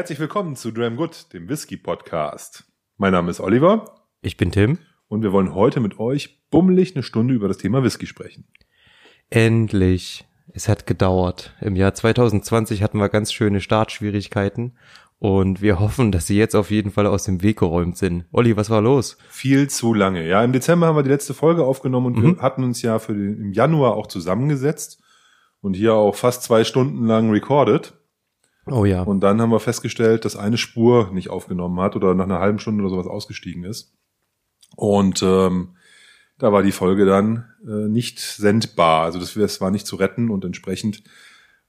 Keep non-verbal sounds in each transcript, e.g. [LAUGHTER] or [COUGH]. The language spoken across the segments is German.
Herzlich willkommen zu Dram Good, dem Whisky Podcast. Mein Name ist Oliver Ich bin Tim. und wir wollen heute mit euch bummelig eine Stunde über das Thema Whisky sprechen. Endlich. Es hat gedauert. Im Jahr 2020 hatten wir ganz schöne Startschwierigkeiten und wir hoffen, dass sie jetzt auf jeden Fall aus dem Weg geräumt sind. Olli, was war los? Viel zu lange. Ja, im Dezember haben wir die letzte Folge aufgenommen und wir hatten uns ja für den, im Januar auch zusammengesetzt und hier auch fast zwei Stunden lang recorded. Oh ja. Und dann haben wir festgestellt, dass eine Spur nicht aufgenommen hat oder nach einer halben Stunde oder sowas ausgestiegen ist. Und ähm, da war die Folge dann äh, nicht sendbar. Also das, das war nicht zu retten und entsprechend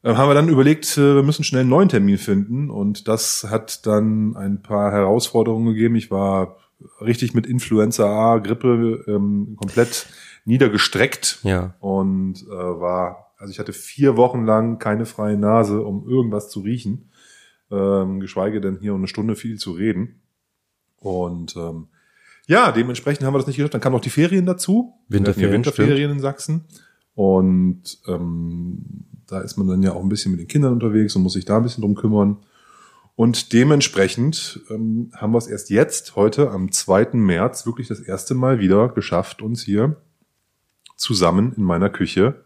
äh, haben wir dann überlegt, äh, wir müssen schnell einen neuen Termin finden. Und das hat dann ein paar Herausforderungen gegeben. Ich war richtig mit Influenza A, Grippe ähm, komplett niedergestreckt ja. und äh, war, also ich hatte vier Wochen lang keine freie Nase, um irgendwas zu riechen, ähm, geschweige denn hier eine Stunde viel zu reden. Und ähm, ja, dementsprechend haben wir das nicht geschafft. Dann kamen noch die Ferien dazu. Winterferien, Winterferien in Sachsen. Und ähm, da ist man dann ja auch ein bisschen mit den Kindern unterwegs und muss sich da ein bisschen drum kümmern. Und dementsprechend ähm, haben wir es erst jetzt, heute am 2. März, wirklich das erste Mal wieder geschafft, uns hier zusammen in meiner Küche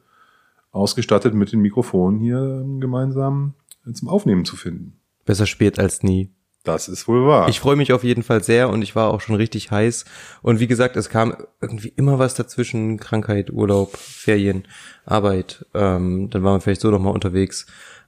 ausgestattet mit den Mikrofonen hier ähm, gemeinsam äh, zum Aufnehmen zu finden. Besser spät als nie. Das ist wohl wahr. Ich freue mich auf jeden Fall sehr und ich war auch schon richtig heiß. Und wie gesagt, es kam irgendwie immer was dazwischen. Krankheit, Urlaub, Ferien, Arbeit. Ähm, dann waren wir vielleicht so nochmal unterwegs.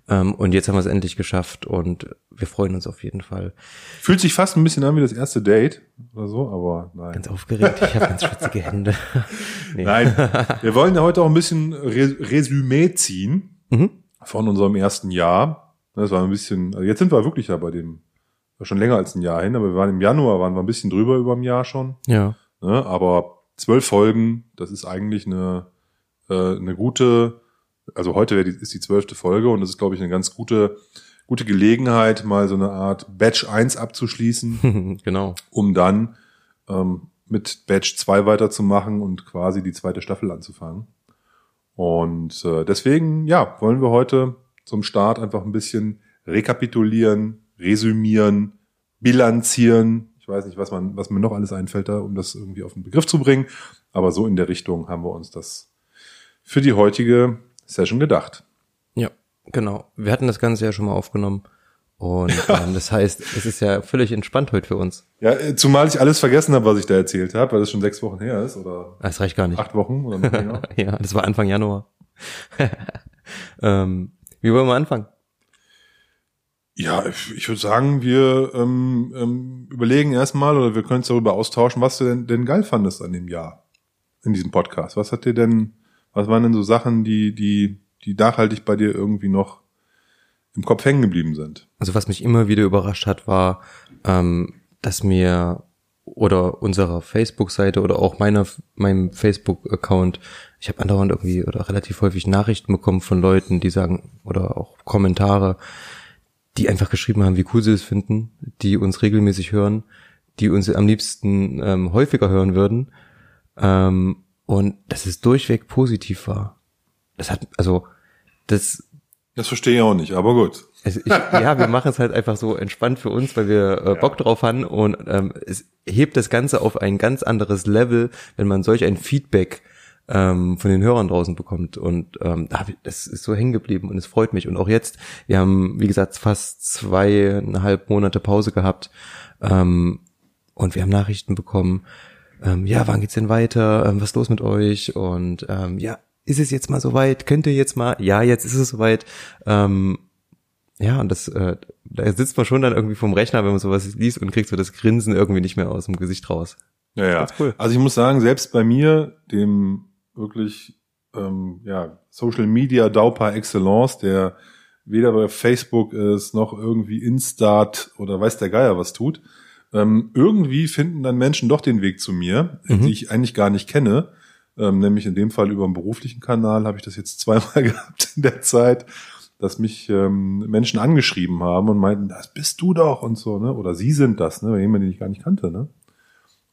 Ähm, und jetzt haben wir es endlich geschafft und wir freuen uns auf jeden Fall. Fühlt sich fast ein bisschen an wie das erste Date oder so, aber nein. Ganz aufgeregt. Ich habe ganz schwitzige Hände. [LAUGHS] Nee. Nein, wir wollen ja heute auch ein bisschen Re Resümee ziehen Mhm. von unserem ersten Jahr. Das war ein bisschen, also jetzt sind wir wirklich ja bei dem, war schon länger als ein Jahr hin, aber wir waren im Januar, waren wir ein bisschen drüber über dem Jahr schon. Ja. Ne? Aber zwölf Folgen, das ist eigentlich eine, äh, eine gute, also heute ist die zwölfte Folge und das ist, glaube ich, eine ganz gute, gute Gelegenheit, mal so eine Art Batch 1 abzuschließen, [LAUGHS] genau. um dann ähm, mit Batch 2 weiterzumachen und quasi die zweite Staffel anzufangen. Und äh, deswegen, ja, wollen wir heute zum Start einfach ein bisschen rekapitulieren, resümieren, bilanzieren. Ich weiß nicht, was man, was mir noch alles einfällt da, um das irgendwie auf den Begriff zu bringen. Aber so in der Richtung haben wir uns das für die heutige Session gedacht. Ja, genau. Wir hatten das Ganze ja schon mal aufgenommen. Und [LAUGHS] ähm, das heißt, es ist ja völlig entspannt heute für uns. Ja, äh, zumal ich alles vergessen habe, was ich da erzählt habe, weil das schon sechs Wochen her ist oder Das reicht gar nicht. acht Wochen oder noch länger. [LAUGHS] Ja, das war Anfang Januar. [LAUGHS] ähm, wie wollen wir anfangen? Ja, ich würde sagen, wir ähm, ähm, überlegen erstmal oder wir können uns darüber austauschen, was du denn, denn geil fandest an dem Jahr in diesem Podcast. Was hat dir denn, was waren denn so Sachen, die, die, die nachhaltig bei dir irgendwie noch im Kopf hängen geblieben sind? Also was mich immer wieder überrascht hat, war, ähm, dass mir oder unserer Facebook-Seite oder auch meiner meinem Facebook-Account, ich habe andauernd irgendwie oder relativ häufig Nachrichten bekommen von Leuten, die sagen oder auch Kommentare, die einfach geschrieben haben, wie cool sie es finden, die uns regelmäßig hören, die uns am liebsten ähm, häufiger hören würden ähm, und dass es durchweg positiv war. Das hat also das Das verstehe ich auch nicht, aber gut. also ich, [LAUGHS] ja, wir machen es halt einfach so entspannt für uns, weil wir äh, Bock drauf haben und ähm, es hebt das Ganze auf ein ganz anderes Level, wenn man solch ein Feedback ähm, von den Hörern draußen bekommt. Und ähm, das ist so hängen geblieben und es freut mich. Und auch jetzt, wir haben wie gesagt fast zweieinhalb Monate Pause gehabt ähm, und wir haben Nachrichten bekommen, ähm, ja, wann geht's denn weiter, ähm, was ist los mit euch und ähm, ja, ist es jetzt mal soweit, könnt ihr jetzt mal, ja, jetzt ist es soweit, ähm, ja, und das, äh, da sitzt man schon dann irgendwie vom Rechner, wenn man sowas liest und kriegt so das Grinsen irgendwie nicht mehr aus dem Gesicht raus. Ja, ja. Ganz cool. Also ich muss sagen, selbst bei mir, dem wirklich ähm, ja, Social Media Dau par excellence, der weder bei Facebook ist, noch irgendwie Instart oder weiß der Geier was tut, ähm, irgendwie finden dann Menschen doch den Weg zu mir, Mhm. die ich eigentlich gar nicht kenne. Ähm, nämlich in dem Fall über einen beruflichen Kanal habe ich das jetzt [LAUGHS] zweimal gehabt in der Zeit, dass mich ähm, Menschen angeschrieben haben und meinten, das bist du doch und so, ne? Oder sie sind das, ne? Jemand, den ich gar nicht kannte, ne?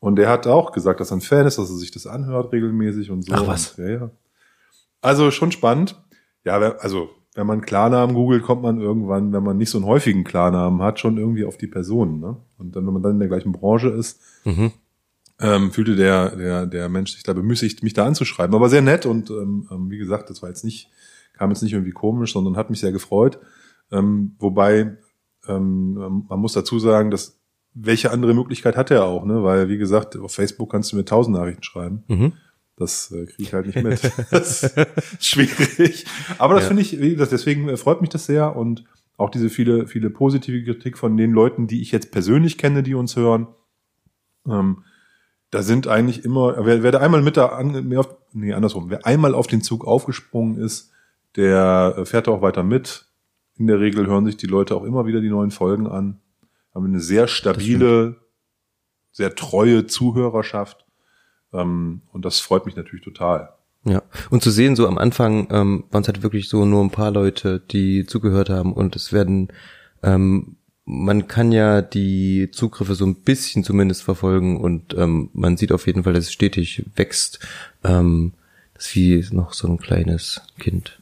Und der hat auch gesagt, dass er ein Fan ist, dass er sich das anhört regelmäßig und so. Ach was. Und, ja, ja. Also schon spannend. Ja, also wenn man Klarnamen googelt, kommt man irgendwann, wenn man nicht so einen häufigen Klarnamen hat, schon irgendwie auf die Personen. Ne? Und dann, wenn man dann in der gleichen Branche ist, mhm. ähm, fühlte der, der, der Mensch sich da bemüßigt, mich da anzuschreiben. Aber sehr nett und ähm, ähm, wie gesagt, das war jetzt nicht, kam jetzt nicht irgendwie komisch, sondern hat mich sehr gefreut. Ähm, wobei ähm, man muss dazu sagen, dass welche andere Möglichkeit hat er auch, ne? Weil, wie gesagt, auf Facebook kannst du mir tausend Nachrichten schreiben. Mhm. Das äh, kriege ich halt nicht mit. [LAUGHS] das ist schwierig. Aber das ja. finde ich, wie gesagt, deswegen äh, freut mich das sehr und auch diese viele, viele positive Kritik von den Leuten, die ich jetzt persönlich kenne, die uns hören. Ähm, da sind eigentlich immer, wer, wer da einmal mit da an, mehr auf, nee, andersrum, wer einmal auf den Zug aufgesprungen ist, der äh, fährt auch weiter mit. In der Regel hören sich die Leute auch immer wieder die neuen Folgen an. Haben eine sehr stabile, sehr treue Zuhörerschaft. Ähm, und das freut mich natürlich total. Ja, und zu sehen, so am Anfang ähm, waren es halt wirklich so nur ein paar Leute, die zugehört haben und es werden, ähm, man kann ja die Zugriffe so ein bisschen zumindest verfolgen und ähm, man sieht auf jeden Fall, dass es stetig wächst. Ähm, das ist wie noch so ein kleines Kind,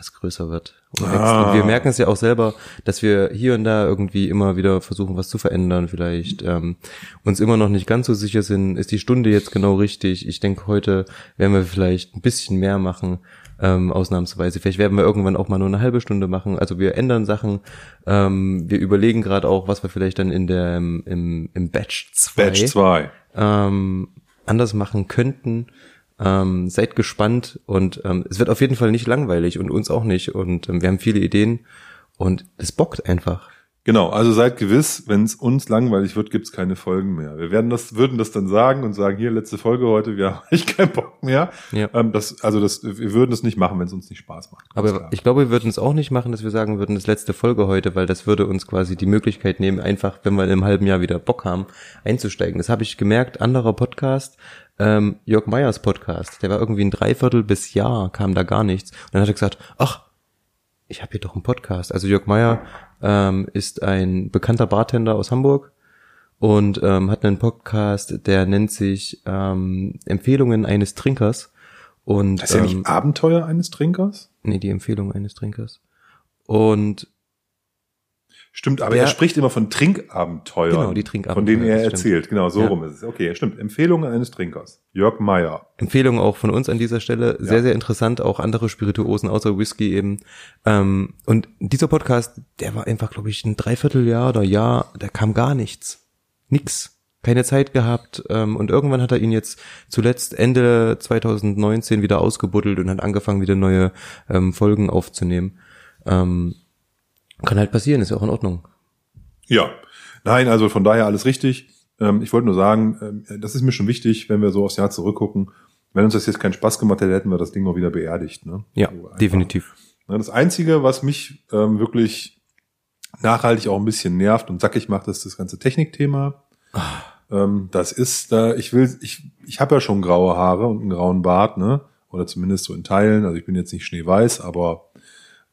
was größer wird. Ah. Und wir merken es ja auch selber, dass wir hier und da irgendwie immer wieder versuchen, was zu verändern, vielleicht ähm, uns immer noch nicht ganz so sicher sind, ist die Stunde jetzt genau richtig. Ich denke, heute werden wir vielleicht ein bisschen mehr machen, ähm, ausnahmsweise. Vielleicht werden wir irgendwann auch mal nur eine halbe Stunde machen. Also wir ändern Sachen. Ähm, wir überlegen gerade auch, was wir vielleicht dann in der im, im Batch 2 Batch 2 ähm, anders machen könnten. Ähm, seid gespannt und ähm, es wird auf jeden Fall nicht langweilig und uns auch nicht. Und ähm, wir haben viele Ideen und es bockt einfach. Genau, also seid gewiss, wenn es uns langweilig wird, gibt's keine Folgen mehr. Wir werden das, würden das dann sagen und sagen, hier, letzte Folge heute, wir [LAUGHS] haben echt keinen Bock mehr. Ja. Ähm, das, also das, wir würden es nicht machen, wenn es uns nicht Spaß macht. Aber ich glaube, wir würden es auch nicht machen, dass wir sagen würden, das letzte Folge heute, weil das würde uns quasi die Möglichkeit nehmen, einfach, wenn wir in einem halben Jahr wieder Bock haben, einzusteigen. Das habe ich gemerkt, anderer Podcast, ähm, Jörg Meyers Podcast, der war irgendwie ein Dreiviertel bis Jahr, kam da gar nichts. Und dann hat er gesagt, ach, ich habe hier doch einen Podcast. Also Jörg Meyer ähm, ist ein bekannter Bartender aus Hamburg und ähm, hat einen Podcast, der nennt sich ähm, Empfehlungen eines Trinkers. Und, das ist ja nicht ähm, Abenteuer eines Trinkers? Nee, die Empfehlung eines Trinkers. Und Stimmt, aber der, er spricht immer von Trinkabenteuern. Genau, die Trinkabenteuer. Von denen er erzählt. Genau, so ja. rum ist es. Okay, stimmt. Empfehlungen eines Trinkers. Jörg Meyer. Empfehlungen auch von uns an dieser Stelle. Sehr, ja. sehr interessant. Auch andere Spirituosen außer Whisky eben. Ähm, und dieser Podcast, der war einfach, glaube ich, ein Dreivierteljahr oder Jahr, da kam gar nichts. Nix. Keine Zeit gehabt. Ähm, und irgendwann hat er ihn jetzt zuletzt Ende 2019 wieder ausgebuddelt und hat angefangen, wieder neue ähm, Folgen aufzunehmen. Ähm, kann halt passieren, ist ja auch in Ordnung. Ja. Nein, also von daher alles richtig. Ähm, ich wollte nur sagen, ähm, das ist mir schon wichtig, wenn wir so aufs Jahr zurückgucken. Wenn uns das jetzt keinen Spaß gemacht hätte, hätten wir das Ding mal wieder beerdigt. Ne? Ja, so definitiv. Das Einzige, was mich ähm, wirklich nachhaltig auch ein bisschen nervt und sackig macht, ist das ganze Technikthema. Ähm, das ist da, ich will, ich, ich habe ja schon graue Haare und einen grauen Bart, ne? Oder zumindest so in Teilen. Also ich bin jetzt nicht schneeweiß, aber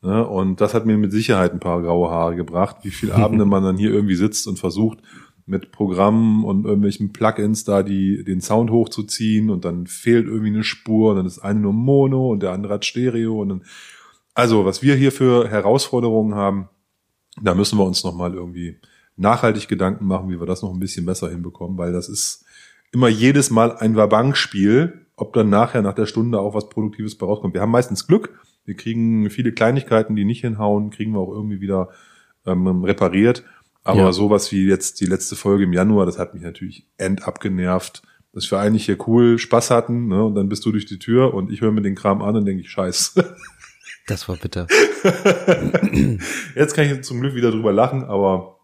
Ne? Und das hat mir mit Sicherheit ein paar graue Haare gebracht, wie viele Abende [LAUGHS] man dann hier irgendwie sitzt und versucht, mit Programmen und irgendwelchen Plugins da die, den Sound hochzuziehen und dann fehlt irgendwie eine Spur und dann ist eine nur Mono und der andere hat Stereo und dann, also was wir hier für Herausforderungen haben, da müssen wir uns nochmal irgendwie nachhaltig Gedanken machen, wie wir das noch ein bisschen besser hinbekommen, weil das ist immer jedes Mal ein Wabankspiel, ob dann nachher nach der Stunde auch was Produktives bei rauskommt. Wir haben meistens Glück, wir kriegen viele Kleinigkeiten, die nicht hinhauen, kriegen wir auch irgendwie wieder ähm, repariert. Aber ja. sowas wie jetzt die letzte Folge im Januar, das hat mich natürlich end abgenervt, dass wir eigentlich hier cool Spaß hatten, ne? Und dann bist du durch die Tür und ich höre mir den Kram an und denke ich, scheiße. [LAUGHS] Das war bitter. [LAUGHS] jetzt kann ich zum Glück wieder drüber lachen, aber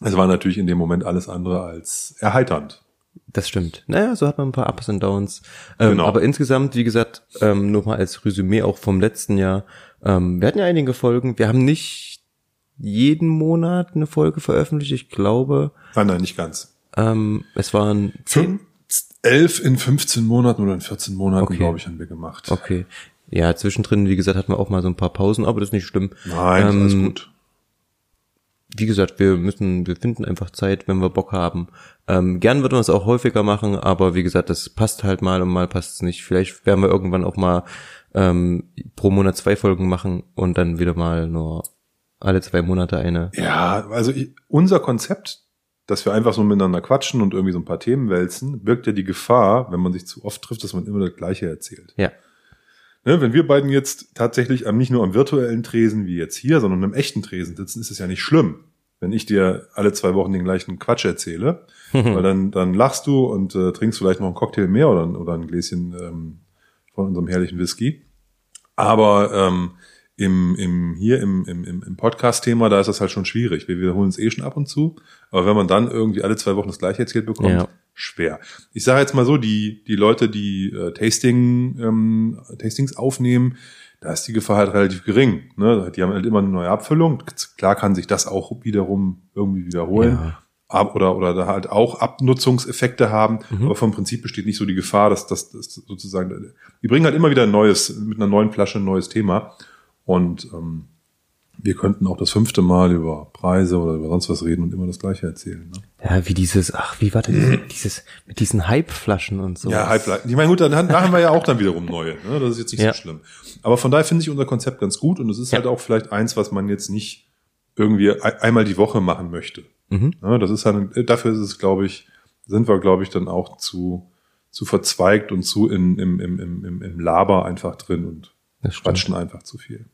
es war natürlich in dem Moment alles andere als erheiternd. Das stimmt. Naja, so hat man ein paar Ups und Downs. Ähm, genau. Aber insgesamt, wie gesagt, ähm, nochmal als Resümee auch vom letzten Jahr. Ähm, wir hatten ja einige Folgen. Wir haben nicht jeden Monat eine Folge veröffentlicht, ich glaube. Nein, nein, nicht ganz. Ähm, es waren zehn. elf in 15 Monaten oder in 14 Monaten, okay. glaube ich, haben wir gemacht. Okay. Ja, zwischendrin, wie gesagt, hatten wir auch mal so ein paar Pausen, aber das ist nicht schlimm. Nein, ähm, alles gut wie gesagt, wir müssen, wir finden einfach Zeit, wenn wir Bock haben. Ähm, gern würden wir es auch häufiger machen, aber wie gesagt, das passt halt mal und mal passt es nicht. Vielleicht werden wir irgendwann auch mal ähm, pro Monat zwei Folgen machen und dann wieder mal nur alle zwei Monate eine. Ja, also ich, unser Konzept, dass wir einfach so miteinander quatschen und irgendwie so ein paar Themen wälzen, birgt ja die Gefahr, wenn man sich zu oft trifft, dass man immer das Gleiche erzählt. Ja. Ne, wenn wir beiden jetzt tatsächlich am, nicht nur am virtuellen Tresen wie jetzt hier, sondern am echten Tresen sitzen, ist es ja nicht schlimm, wenn ich dir alle zwei Wochen den gleichen Quatsch erzähle, [LAUGHS] weil dann, dann lachst du und äh, trinkst vielleicht noch einen Cocktail mehr oder, oder ein Gläschen ähm, von unserem herrlichen Whisky. Aber ähm, im, im, hier im, im, im Podcast-Thema, da ist das halt schon schwierig. Wir wiederholen es eh schon ab und zu. Aber wenn man dann irgendwie alle zwei Wochen das gleiche erzählt bekommt, Ja. schwer. Ich sage jetzt mal so, die, die Leute, die äh, Tasting, ähm, Tastings aufnehmen, da ist die Gefahr halt relativ gering. Ne? Die haben halt immer eine neue Abfüllung. Klar kann sich das auch wiederum irgendwie wiederholen. Ja. Ab, oder, oder da halt auch Abnutzungseffekte haben. Mhm. Aber vom Prinzip besteht nicht so die Gefahr, dass das sozusagen, die bringen halt immer wieder ein neues, mit einer neuen Flasche ein neues Thema. Und ähm, wir könnten auch das fünfte Mal über Preise oder über sonst was reden und immer das Gleiche erzählen. Ne? Ja, wie dieses, ach, wie war das, [CLEARS THROAT] dieses, mit diesen Hype-Flaschen und so. Ja, Halbleiter. Ich meine, gut, dann, dann haben wir ja auch dann wiederum neue. Ne? Das ist jetzt nicht Ja. so schlimm. Aber von daher finde ich unser Konzept ganz gut und es ist Ja. halt auch vielleicht eins, was man jetzt nicht irgendwie ei- einmal die Woche machen möchte. Mhm. Ne? Das ist halt, dafür ist es, glaube ich, sind wir, glaube ich, dann auch zu, zu verzweigt und zu in, im, im, im, im, im Laber einfach drin und quatschen einfach zu viel.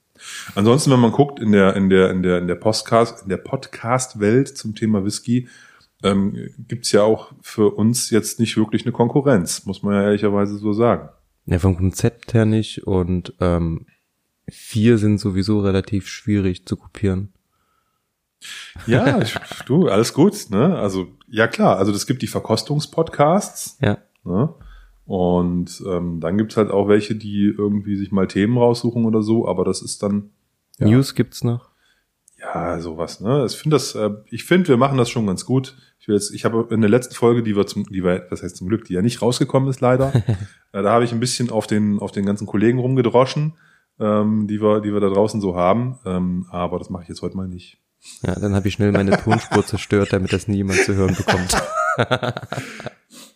Ansonsten, wenn man guckt in der in der in der in der Podcast in der Podcast Welt zum Thema Whisky, ähm, gibt's ja auch für uns jetzt nicht wirklich eine Konkurrenz, muss man ja ehrlicherweise so sagen. Ja, vom Konzept her nicht und ähm, vier sind sowieso relativ schwierig zu kopieren. Ja, ich, du, alles gut, ne? Also ja klar, also es gibt die Verkostungspodcasts, Ja. ne? Und ähm, dann gibt's halt auch welche, die irgendwie sich mal Themen raussuchen oder so, aber das ist dann Ja. News gibt's noch. Ja, sowas, ne? Ich finde das, äh, ich finde, wir machen das schon ganz gut. Ich will jetzt, ich habe in der letzten Folge, die wir zum, die wir, was heißt zum Glück, die ja nicht rausgekommen ist leider, [LAUGHS] äh, da habe ich ein bisschen auf den, auf den ganzen Kollegen rumgedroschen, ähm, die wir, die wir da draußen so haben. Ähm, aber das mache ich jetzt heute mal nicht. Ja, dann habe ich schnell meine Tonspur zerstört, damit das nie jemand zu hören bekommt. [LAUGHS]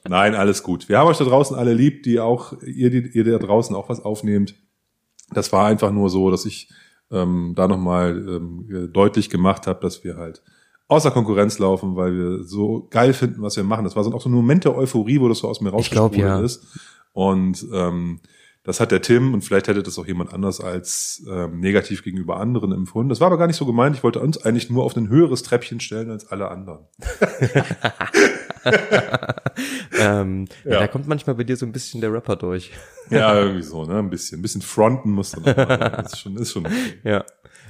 Nein, alles gut. Wir haben euch da draußen alle lieb, die auch, ihr, die, ihr da draußen auch was aufnehmt. Das war einfach nur so, dass ich ähm, da nochmal ähm, deutlich gemacht habe, dass wir halt außer Konkurrenz laufen, weil wir so geil finden, was wir machen. Das war so auch so ein Moment der Euphorie, wo das so aus mir rausgesprudelt ja. ist. Und ähm, das hat der Tim und vielleicht hätte das auch jemand anders als ähm, negativ gegenüber anderen empfunden. Das war aber gar nicht so gemeint. Ich wollte uns eigentlich nur auf ein höheres Treppchen stellen als alle anderen. [LAUGHS] ähm, ja. Da kommt manchmal bei dir so ein bisschen der Rapper durch. [LAUGHS] Ja, irgendwie so, ne? Ein bisschen, ein bisschen fronten muss dann auch mal. Das ist schon, ist schon okay. [LAUGHS] Ja.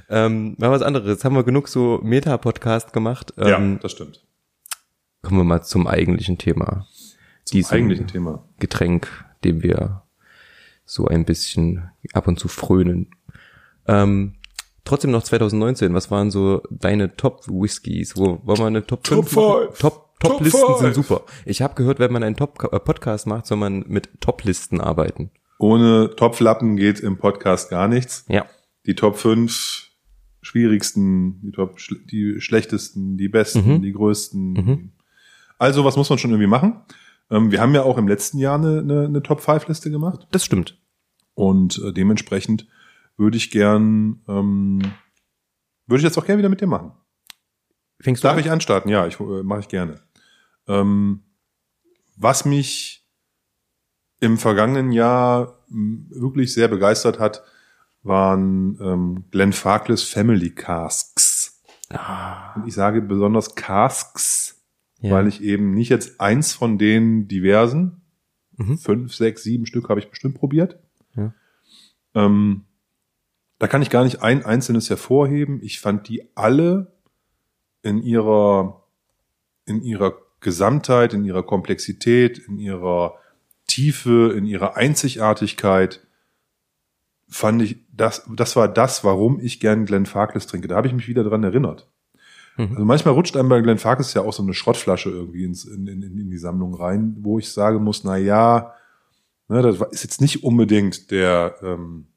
Ähm, mal was anderes. Jetzt haben wir genug so Meta-Podcast gemacht. Ähm, ja, das stimmt. Kommen wir mal zum eigentlichen Thema. Zum Diesem eigentlichen Thema. Getränk, dem wir so ein bisschen ab und zu frönen. Ähm, trotzdem noch 2019, was waren so deine Top-Whiskys? Wo wollen wir eine Top, Top 5 machen? five. Top, Top Top-Listen five. sind super. Ich habe gehört, wenn man einen Top-Podcast macht, soll man mit Top-Listen arbeiten. Ohne Topflappen geht im Podcast gar nichts. Ja. Die Top 5 schwierigsten, die Top die schlechtesten, die besten, Mhm. die größten. Mhm. Also, was muss man schon irgendwie machen? Ähm, wir haben ja auch im letzten Jahr eine, eine, eine Top 5 Liste gemacht. Das stimmt. Und äh, dementsprechend würde ich gern, ähm, würde ich jetzt auch gerne wieder mit dir machen. Fängst du Darf an? ich anstarten? Ja, ich äh, mache ich gerne. Ähm, was mich im vergangenen Jahr wirklich sehr begeistert hat, waren ähm, Glenn Farkless Family Casks. Ah, Und ich sage besonders Casks, ja. weil ich eben nicht jetzt eins von den diversen, Mhm. fünf, sechs, sieben Stück habe ich bestimmt probiert. Ja. Ähm, da kann ich gar nicht ein einzelnes hervorheben. Ich fand die alle in ihrer, in ihrer Gesamtheit, in ihrer Komplexität, in ihrer Tiefe, in ihrer Einzigartigkeit, fand ich, das, das war das, warum ich gern Glenn Farkless trinke. Da habe ich mich wieder dran erinnert. Mhm. Also manchmal rutscht einem bei Glenn Farkless ja auch so eine Schrottflasche irgendwie ins, in, in, in die Sammlung rein, wo ich sagen muss, na ja, ne, das ist jetzt nicht unbedingt der, ähm,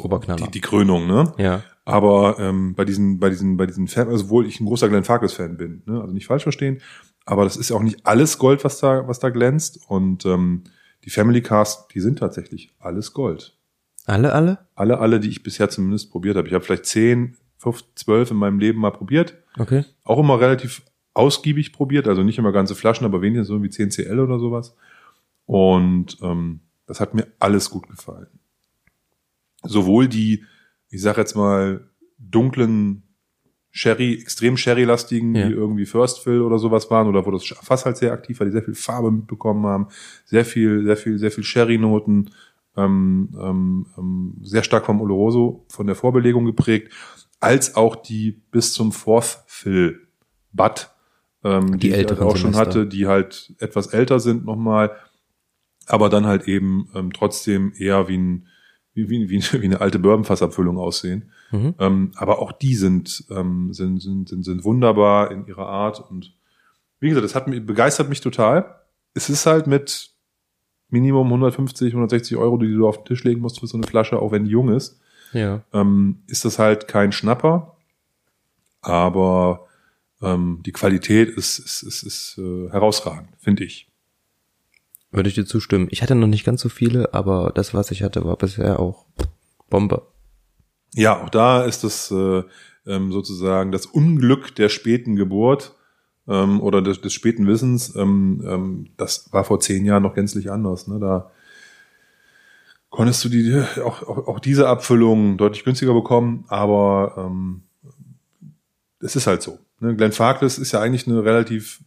Oberknaller. die, die Krönung, ne? ja. Aber ähm, bei diesen, bei diesen, bei diesen Fan, also obwohl ich ein großer Glenn Farkas-Fan bin, ne? also nicht falsch verstehen, aber das ist ja auch nicht alles Gold, was da, was da glänzt. Und ähm, die Family Cars, die sind tatsächlich alles Gold. Alle, alle? Alle, alle, die ich bisher zumindest probiert habe. Ich habe vielleicht zehn, fünf, zwölf in meinem Leben mal probiert. Okay. Auch immer relativ ausgiebig probiert, also nicht immer ganze Flaschen, aber wenigstens so wie 10 CL oder sowas. Und ähm, das hat mir alles gut gefallen. Sowohl die, ich sag jetzt mal, dunklen Sherry, extrem Sherry-lastigen, Ja. die irgendwie First Fill oder sowas waren, oder wo das Fass halt sehr aktiv war, die sehr viel Farbe mitbekommen haben, sehr viel, sehr viel, sehr viel Sherry-Noten, ähm, ähm, ähm, sehr stark vom Oloroso, von der Vorbelegung geprägt, als auch die bis zum Fourth Fill Bud, ähm, Die die, ich halt auch schon Semester. hatte, die halt etwas älter sind nochmal, aber dann halt eben ähm, trotzdem eher wie, ein, wie, wie, wie, [LAUGHS] wie eine alte Bourbonfassabfüllung aussehen. Mhm. Ähm, aber auch die sind, ähm, sind, sind, sind, sind wunderbar in ihrer Art und wie gesagt, das hat mich, begeistert mich total. Es ist halt mit Minimum 150, 160 Euro, die du auf den Tisch legen musst für so eine Flasche, auch wenn die jung ist, Ja. ähm, ist das halt kein Schnapper. Aber ähm, die Qualität ist, ist, ist, ist äh, herausragend, finde ich. Würde ich dir zustimmen. Ich hatte noch nicht ganz so viele, aber das, was ich hatte, war bisher auch Bombe. Ja, auch da ist das äh, ähm, sozusagen das Unglück der späten Geburt ähm, oder des, des späten Wissens. Ähm, ähm, das war vor zehn Jahren noch gänzlich anders. Ne? Da konntest du die auch, auch, auch diese Abfüllung deutlich günstiger bekommen, aber ähm, es ist halt so. Ne? Glenn Farkless ist ja eigentlich eine relativ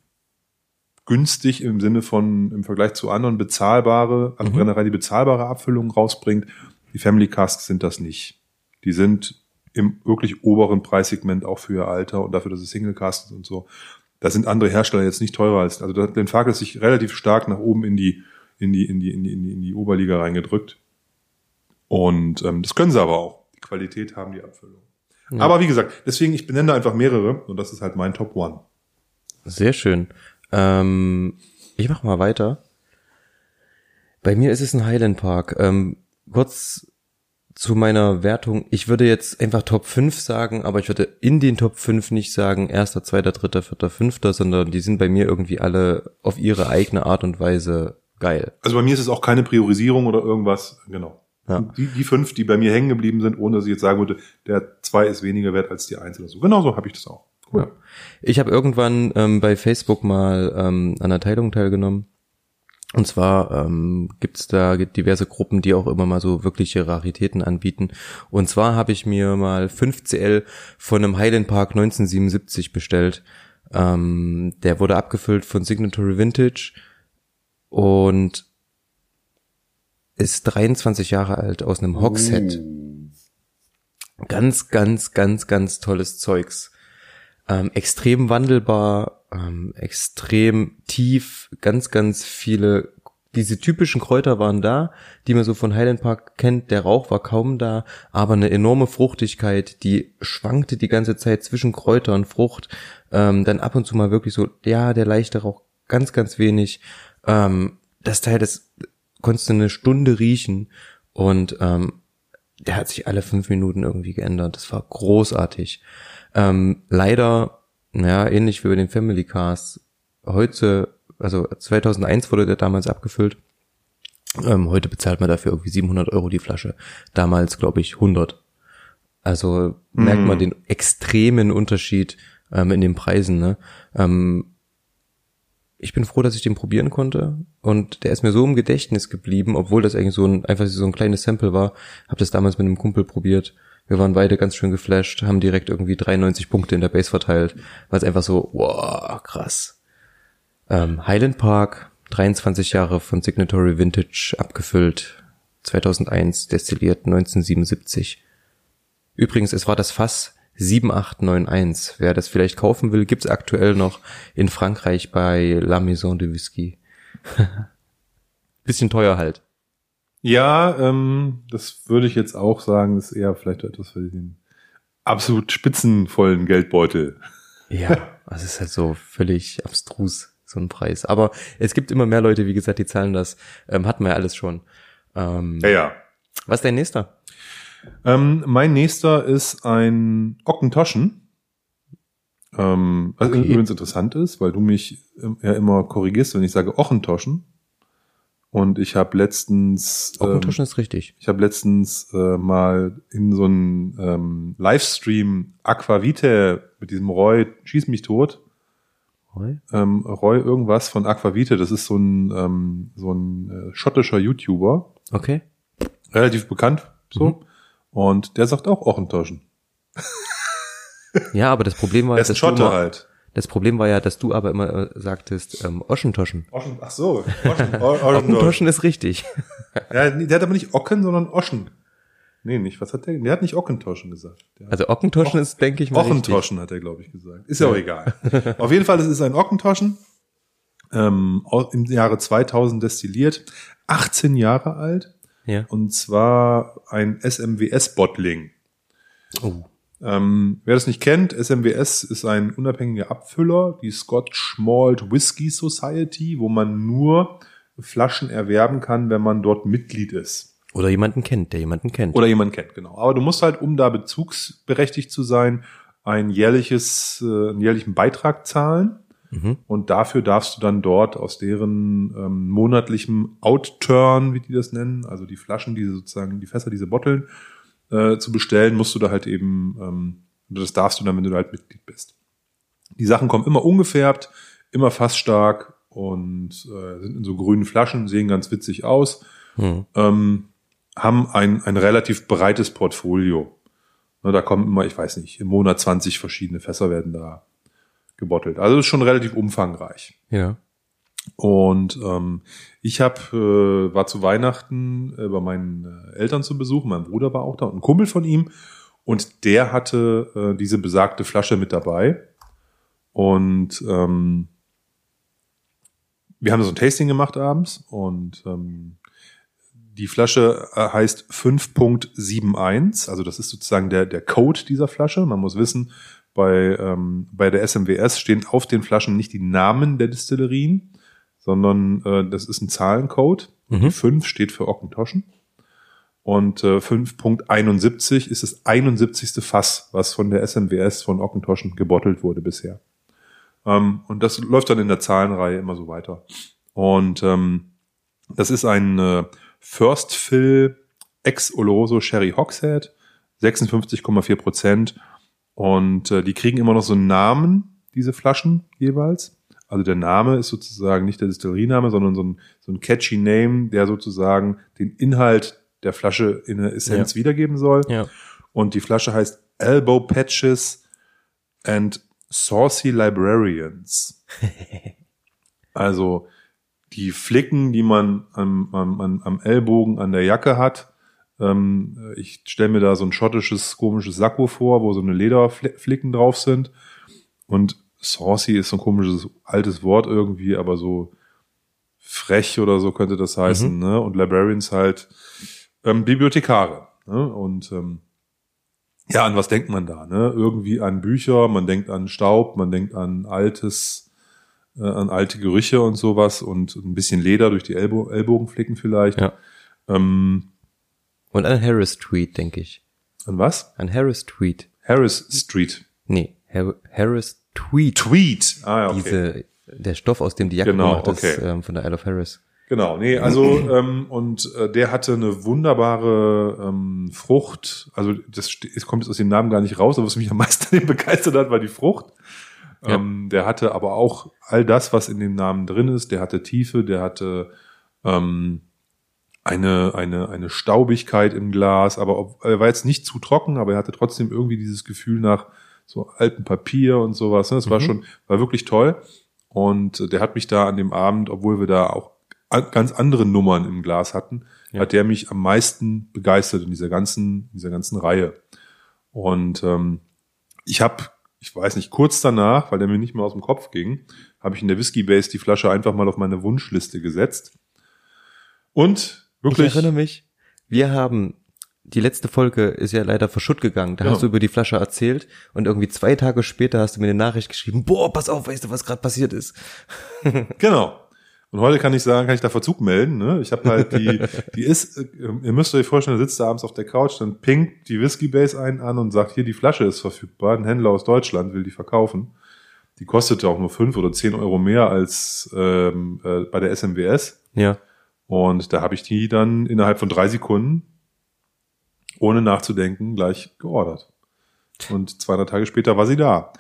günstig im Sinne von im Vergleich zu anderen bezahlbare, also Mhm. Brennerei, die bezahlbare Abfüllungen rausbringt. Die Family Casks sind das nicht. Die sind im wirklich oberen Preissegment auch für ihr Alter und dafür, dass es Single Casks und so. Da sind andere Hersteller jetzt nicht teurer als, also da hat Glenn Farkless sich relativ stark nach oben in die, in die, in die, in die, in die Oberliga reingedrückt. Und ähm, das können sie aber auch. Die Qualität haben die Abfüllung. Ja. Aber wie gesagt, deswegen, ich benenne da einfach mehrere und das ist halt mein Top One. Sehr schön. Ähm, ich mach mal weiter. Bei mir ist es ein Highland Park. Ähm, kurz zu meiner Wertung. Ich würde jetzt einfach Top 5 sagen, aber ich würde in den Top 5 nicht sagen erster, zweiter, dritter, vierter, fünfter, sondern die sind bei mir irgendwie alle auf ihre eigene Art und Weise geil. Also bei mir ist es auch keine Priorisierung oder irgendwas, genau. Ja. Die, die fünf, die bei mir hängen geblieben sind, ohne dass ich jetzt sagen würde, der zwei ist weniger wert als die eins oder so. Genauso habe ich das auch. Cool. Ja. Ich habe irgendwann ähm, bei Facebook mal ähm, an einer Teilung teilgenommen. Und zwar ähm, gibt's da diverse Gruppen, die auch immer mal so wirkliche Raritäten anbieten. Und zwar habe ich mir mal 5CL von einem Highland Park 1977 bestellt. Ähm, der wurde abgefüllt von Signatory Vintage und ist 23 Jahre alt aus einem Hogshead. Ganz, ganz, ganz, ganz tolles Zeugs. Ähm, extrem wandelbar, ähm, extrem tief, ganz, ganz viele, diese typischen Kräuter waren da, die man so von Highland Park kennt. Der Rauch war kaum da, aber eine enorme Fruchtigkeit, die schwankte die ganze Zeit zwischen Kräuter und Frucht. Ähm, dann ab und zu mal wirklich so, ja, der leichte Rauch, ganz, ganz wenig. Ähm, das Teil, das konntest du eine Stunde riechen und ähm, der hat sich alle fünf Minuten irgendwie geändert. Das war großartig. Ähm, leider, naja, ähnlich wie bei den Family Cars, heute, also 2001 wurde der damals abgefüllt. Ähm, heute bezahlt man dafür irgendwie 700 Euro die Flasche. Damals, glaube ich, 100. Also merkt man den extremen Unterschied ähm, in den Preisen. Ne? Ähm, ich bin froh, dass ich den probieren konnte und der ist mir so im Gedächtnis geblieben, obwohl das eigentlich so ein einfach so ein kleines Sample war. Habe das damals mit einem Kumpel probiert. Wir waren beide ganz schön geflasht, haben direkt irgendwie 93 Punkte in der Base verteilt, weil es einfach so, wow, krass. Ähm, Highland Park, 23 Jahre von Signatory Vintage abgefüllt, 2001 destilliert, 1977. Übrigens, es war das Fass 7891. Wer das vielleicht kaufen will, gibt's aktuell noch in Frankreich bei La Maison de Whisky. [LAUGHS] Bisschen teuer halt. Ja, ähm, das würde ich jetzt auch sagen, ist eher vielleicht etwas für den absolut spitzenvollen Geldbeutel. Ja, das ist halt so völlig abstrus, so ein Preis. Aber es gibt immer mehr Leute, wie gesagt, die zahlen das. Ähm, hatten wir ja alles schon. Ähm, Ja, ja. Was ist dein nächster? Ähm, mein nächster ist ein Ockentoschen. Ähm, was Okay. übrigens interessant ist, weil du mich ähm, ja immer korrigierst, wenn ich sage Ochentoschen. Und ich habe letztens, ähm, Ockentoschen ist richtig. ich habe letztens äh, mal in so einem ähm, Livestream Aquavite mit diesem Roy Schieß mich tot, Roy? ähm, Roy irgendwas von Aquavite, das ist so ein, ähm, so ein äh, schottischer YouTuber, Okay. relativ bekannt so. Mhm. Und der sagt auch Ochentoschen. Ja, aber das Problem war, dass du Schotte immer, halt. das Problem war ja, dass du aber immer äh, sagtest, ähm, Oschentoschen. Oschen, ach so, Oschen, [LAUGHS] Oschentoschen. Ockentoschen ist richtig. [LAUGHS] Ja, der hat aber nicht Ocken, sondern Oschen. Nee, nicht. Was hat der? Der hat nicht Ockentoschen gesagt. Der Also Ockentoschen ist, denke ich mal, richtig. Ochentoschen hat er, glaube ich, gesagt. Ist ja auch egal. Auf jeden Fall, es ist ein Ockentoschen. Ähm, Im Jahre 2000 destilliert. 18 Jahre alt. Ja. Und zwar ein SMWS-Bottling. Oh. Ähm, wer das nicht kennt, SMWS ist ein unabhängiger Abfüller, die Scotch Malt Whisky Society, wo man nur Flaschen erwerben kann, wenn man dort Mitglied ist. Oder jemanden kennt, der jemanden kennt. Oder jemand kennt, genau. Aber du musst halt, um da bezugsberechtigt zu sein, ein jährliches, äh, einen jährlichen Beitrag zahlen. Mhm. Und dafür darfst du dann dort aus deren ähm, monatlichem Outturn, wie die das nennen, also die Flaschen, diese sozusagen, die Fässer, diese Botteln, äh, zu bestellen, musst du da halt eben, ähm, das darfst du dann, wenn du da halt Mitglied bist. Die Sachen kommen immer ungefärbt, immer fassstark und äh, sind in so grünen Flaschen, sehen ganz witzig aus Hm. ähm, haben ein, ein relativ breites Portfolio. Ne, da kommen immer, ich weiß nicht, im Monat 20 verschiedene Fässer werden da gebottelt. Also ist schon relativ umfangreich. Ja. Und ähm, ich hab, äh, war zu Weihnachten äh, bei meinen äh, Eltern zu Besuch, mein Bruder war auch da und ein Kumpel von ihm und der hatte äh, diese besagte Flasche mit dabei. Und ähm, wir haben so ein Tasting gemacht abends und ähm, die Flasche äh, heißt 5.71, also das ist sozusagen der, der Code dieser Flasche. Man muss wissen, bei, ähm, bei der SMWS stehen auf den Flaschen nicht die Namen der Destillerien, sondern äh, das ist ein Zahlencode. Mhm. Die 5 steht für Ockentoschen. Und äh, 5.71 ist das 71. Fass, was von der SMWS von Ockentoschen gebottelt wurde bisher. Ähm, und das läuft dann in der Zahlenreihe immer so weiter. Und ähm, das ist ein äh, First Fill Ex Oloroso Sherry Hogshead, 56,4 Prozent. Und äh, die kriegen immer noch so einen Namen, diese Flaschen jeweils. Also der Name ist sozusagen nicht der Distilleriename, sondern so ein, so ein catchy Name, der sozusagen den Inhalt der Flasche in der Essenz wiedergeben soll. Ja. Und die Flasche heißt Elbow Patches and Saucy Librarians. [LAUGHS] also die Flicken, die man am, am- am Ellbogen an der Jacke hat. Ähm, ich stelle mir da so ein schottisches, komisches Sakko vor, wo so eine Lederflicken drauf sind. Und saucy ist so ein komisches altes Wort irgendwie, aber so frech oder so könnte das heißen. Ne? Und Librarians halt ähm, Bibliothekare. Ne? Und ähm, ja, an was denkt man da? Ne? Irgendwie an Bücher, man denkt an Staub, man denkt an altes, äh, an alte Gerüche und sowas und ein bisschen Leder durch die Ellbo Ellbogenflicken vielleicht. Ja. Ähm, Und an Harris Tweet, denke ich. an was? An Harris Tweet. Harris Street. Nee, Har Harris Tweet. Tweet. Ah ja, okay. Diese, der Stoff, aus dem die Jacke Genau, gemacht ist, okay. ähm, von der Isle of Harris. Genau, nee, also [CLEARS THROAT] ähm, und äh, der hatte eine wunderbare ähm, Frucht. Also das es kommt jetzt aus dem Namen gar nicht raus, aber was mich am meisten [LAUGHS] begeistert hat, war die Frucht. Ja. Ähm, der hatte aber auch all das, was in dem Namen drin ist. Der hatte Tiefe, der hatte ähm, eine eine eine Staubigkeit im Glas, aber ob, er war jetzt nicht zu trocken, aber er hatte trotzdem irgendwie dieses Gefühl nach so altem Papier und sowas. Ne? Das war Mhm. schon war wirklich toll. Und äh, der hat mich da an dem Abend, obwohl wir da auch ganz andere Nummern im Glas hatten, Ja. hat der mich am meisten begeistert in dieser ganzen, dieser ganzen Reihe. Und ähm, ich habe, ich weiß nicht, kurz danach, weil der mir nicht mehr aus dem Kopf ging, habe ich in der Whisky Base die Flasche einfach mal auf meine Wunschliste gesetzt. Und Ich wirklich, erinnere mich, wir haben, die letzte Folge ist ja leider verschutt gegangen. Da Genau. hast du über die Flasche erzählt und irgendwie zwei Tage später hast du mir eine Nachricht geschrieben, boah, pass auf, weißt du, was gerade passiert ist. [LAUGHS] genau. Und heute kann ich sagen, kann ich da Verzug melden. Ne? Ich habe halt die, [LAUGHS] die ist, ihr müsst euch vorstellen, da sitzt da abends auf der Couch, dann pinkt die Whisky Base einen an und sagt, hier die Flasche ist verfügbar. Ein Händler aus Deutschland will die verkaufen. Die kostet ja auch nur fünf oder zehn Euro mehr als ähm, äh, bei der SMWS. Ja. Und da habe ich die dann innerhalb von drei Sekunden, ohne nachzudenken, gleich geordert. Und 200 Tage später war sie da.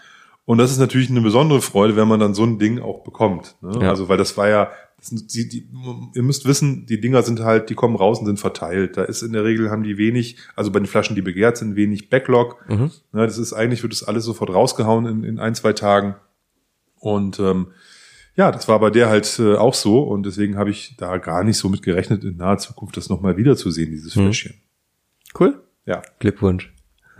Und das ist natürlich eine besondere Freude, wenn man dann so ein Ding auch bekommt. Ne? Ja. Also, weil das war ja, das sind, die, die, ihr müsst wissen, die Dinger sind halt, die kommen raus und sind verteilt. Da ist in der Regel haben die wenig, also bei den Flaschen, die begehrt sind, wenig Backlog. Mhm. Ne, das ist eigentlich, wird das alles sofort rausgehauen in, in ein, zwei Tagen. Und ähm, ja, das war bei der halt äh, auch so. Und deswegen habe ich da gar nicht so mit gerechnet, in naher Zukunft das nochmal wiederzusehen, dieses Mhm. Fläschchen. Cool. Ja, Glückwunsch. [LAUGHS]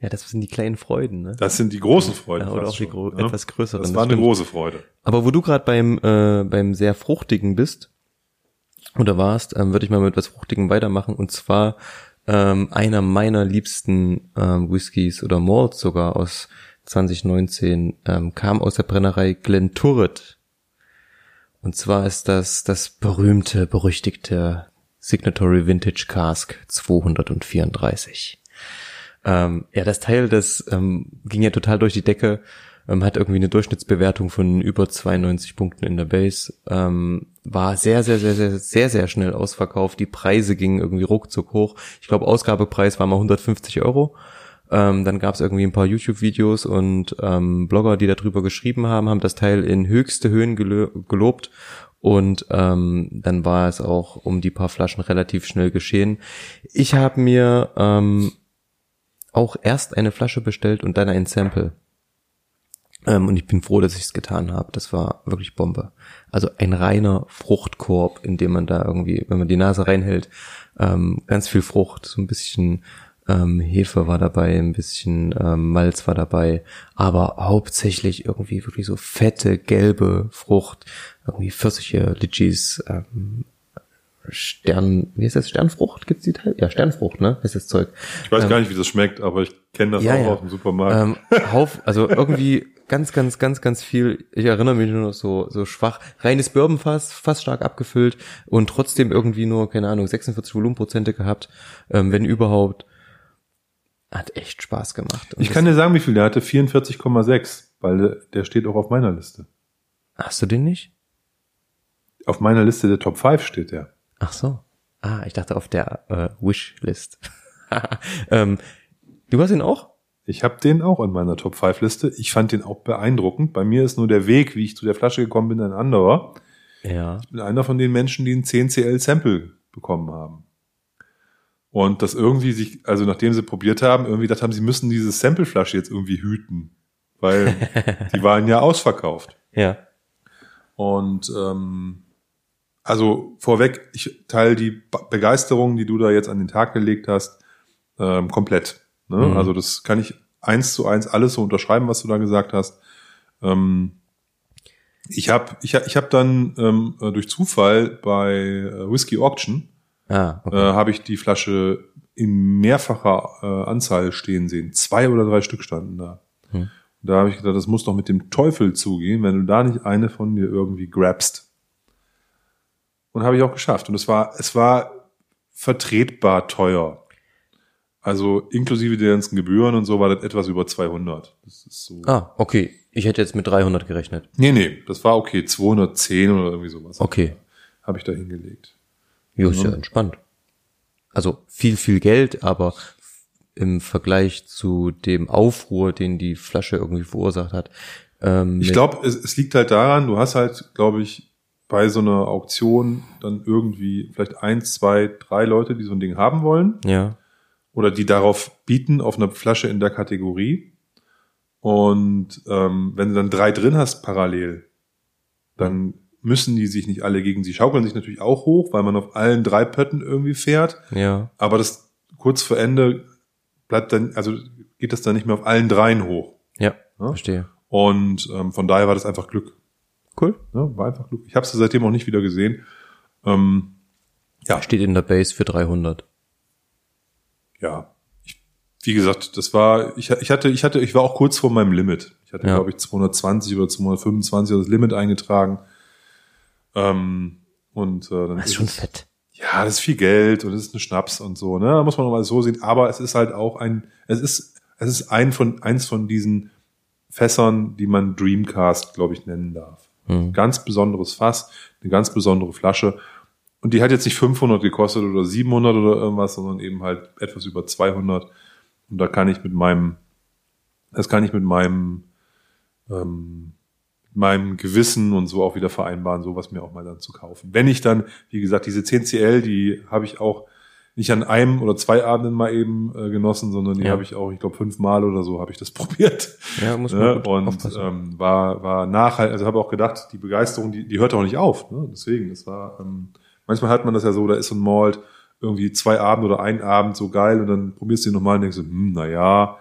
ja, das sind die kleinen Freuden, ne? das sind die großen Freuden. Ja, oder auch die schon, gro- ne? etwas größeren, Das das war eine stimmt. große Freude. Aber wo du gerade beim, äh, beim sehr fruchtigen bist oder warst, ähm, würde ich mal mit etwas Fruchtigem weitermachen. Und zwar ähm, einer meiner liebsten ähm, Whiskys oder Malts sogar aus 2019 ähm, kam aus der Brennerei Glenturret. Und zwar ist das das berühmte, berüchtigte Signatory Vintage Cask 234. Ähm, ja, das Teil, das ähm, ging ja total durch die Decke, ähm, hat irgendwie eine Durchschnittsbewertung von über 92 Punkten in der Base, ähm, war sehr, sehr, sehr, sehr, sehr, sehr schnell ausverkauft. Die Preise gingen irgendwie ruckzuck hoch. Ich glaube, Ausgabepreis war mal 150 Euro. Ähm, dann gab es irgendwie ein paar YouTube-Videos und ähm, Blogger, die darüber geschrieben haben, haben das Teil in höchste Höhen gelobt und ähm, dann war es auch um die paar Flaschen relativ schnell geschehen. Ich habe mir ähm, auch erst eine Flasche bestellt und dann ein Sample. Ähm, und ich bin froh, dass ich es getan habe. Das war wirklich Bombe. Also ein reiner Fruchtkorb, in dem man da irgendwie, wenn man die Nase reinhält, ähm, ganz viel Frucht, so ein bisschen ähm, Hefe war dabei, ein bisschen ähm, Malz war dabei, aber hauptsächlich irgendwie wirklich so fette, gelbe Frucht, irgendwie Pfirsiche, Litchis, ähm, Stern, wie heißt das, Sternfrucht? Gibt's die Teil? Ja, Sternfrucht, ne? Ist das Zeug. Ich weiß gar nicht, wie das schmeckt, aber ich kenne das Ähm, Ja, auch ja. aus dem Supermarkt. Ähm, [LAUGHS] Hauf, also irgendwie ganz, ganz, ganz, ganz viel. Ich erinnere mich nur noch so, so schwach. Reines Bourbonfass, fast stark abgefüllt und trotzdem irgendwie nur, keine Ahnung, 46 Volumenprozente gehabt, ähm, wenn überhaupt. Hat echt Spaß gemacht. Und ich kann dir sagen, wie viel der hatte. 44,6, weil der- steht auch auf meiner Liste. Hast du den nicht? Auf meiner Liste der Top 5 steht der. Ach so. Ah, ich dachte auf der äh, Wishlist. [LAUGHS] ähm, du hast ihn auch? Ich habe den auch in meiner Top 5 Liste. Ich fand den auch beeindruckend. Bei mir ist nur der Weg, wie ich zu der Flasche gekommen bin, ein anderer. Ja. Ich bin einer von den Menschen, die ein 10cl Sample bekommen haben. Und das irgendwie sich, also nachdem sie probiert haben, irgendwie gedacht haben, sie müssen diese Sample-Flasche jetzt irgendwie hüten. Weil [LAUGHS] die waren ja ausverkauft. Ja. Und ähm, also vorweg, ich teile die Be- Begeisterung, die du da jetzt an den Tag gelegt hast, ähm, komplett. Ne? Mhm. Also das kann ich eins zu eins alles so unterschreiben, was du da gesagt hast. Ähm, ich habe ich hab, ich hab dann ähm, äh, durch Zufall bei äh, Whiskey Auction Ah, äh, okay. habe ich die Flasche in mehrfacher äh, Anzahl stehen sehen. Zwei oder drei Stück standen da. Hm. Da habe ich gedacht, das muss doch mit dem Teufel zugehen, wenn du da nicht eine von dir irgendwie grabst. Und habe ich auch geschafft. Und es war, es war vertretbar teuer. Also inklusive der ganzen Gebühren und so war das etwas über 200. Das ist so. Ah, okay. Ich hätte jetzt mit 300 gerechnet. Nee, nee, das war okay. 210 oder irgendwie sowas. Okay. Habe ich da hingelegt. Jo, ist ja entspannt. Also viel, viel Geld, aber im Vergleich zu dem Aufruhr, den die Flasche irgendwie verursacht hat. Ähm, Ich glaube, es, es liegt halt daran, du hast halt, glaube ich, bei so einer Auktion dann irgendwie vielleicht eins, zwei, drei Leute, die so ein Ding haben wollen Ja. oder die darauf bieten auf einer Flasche in der Kategorie. Und ähm, wenn du dann drei drin hast parallel, dann müssen die sich nicht alle gegen sie schaukeln sich natürlich auch hoch, weil man auf allen drei Pötten irgendwie fährt. Ja. Aber das kurz vor Ende bleibt dann, also geht das dann nicht mehr auf allen dreien hoch. Ja. Ja? Verstehe. Und ähm, von daher war das einfach Glück. Cool. Ne? War einfach Glück. Ich habe es seitdem auch nicht wieder gesehen. Ähm, ja, Steht in der Base für 300. ja. Ich, wie gesagt, das war, ich, ich hatte, ich hatte, ich war auch kurz vor meinem Limit. Ich hatte, Ja. glaube ich, 220 oder 225 das Limit eingetragen. Ähm, und äh, dann Das ist schon fett. ja, das ist viel Geld und es ist ein Schnaps und so, ne? Da muss man mal so sehen. Aber es ist halt auch ein, es ist, es ist ein von, eins von diesen Fässern, die man Dreamcast, glaube ich, nennen darf. Hm. Ganz besonderes Fass, eine ganz besondere Flasche. Und die hat jetzt nicht 500 gekostet oder 700 oder irgendwas, sondern eben halt etwas über 200. Und da kann ich mit meinem, das kann ich mit meinem, ähm, meinem Gewissen und so auch wieder vereinbaren, sowas mir auch mal dann zu kaufen. Wenn ich dann, wie gesagt, diese 10CL, die habe ich auch nicht an einem oder zwei Abenden mal eben äh, genossen, sondern die Ja. habe ich auch, ich glaube, fünfmal oder so habe ich das [LAUGHS] probiert. Ja, muss man Ne? Und aufpassen. ähm, war, war nachhaltig, also habe auch gedacht, die Begeisterung, die, die hört auch nicht auf. Ne? Deswegen, das war, ähm, manchmal hat man das ja so, da ist so ein Malt irgendwie zwei Abend oder ein Abend so geil und dann probierst du ihn nochmal und denkst hm, na ja.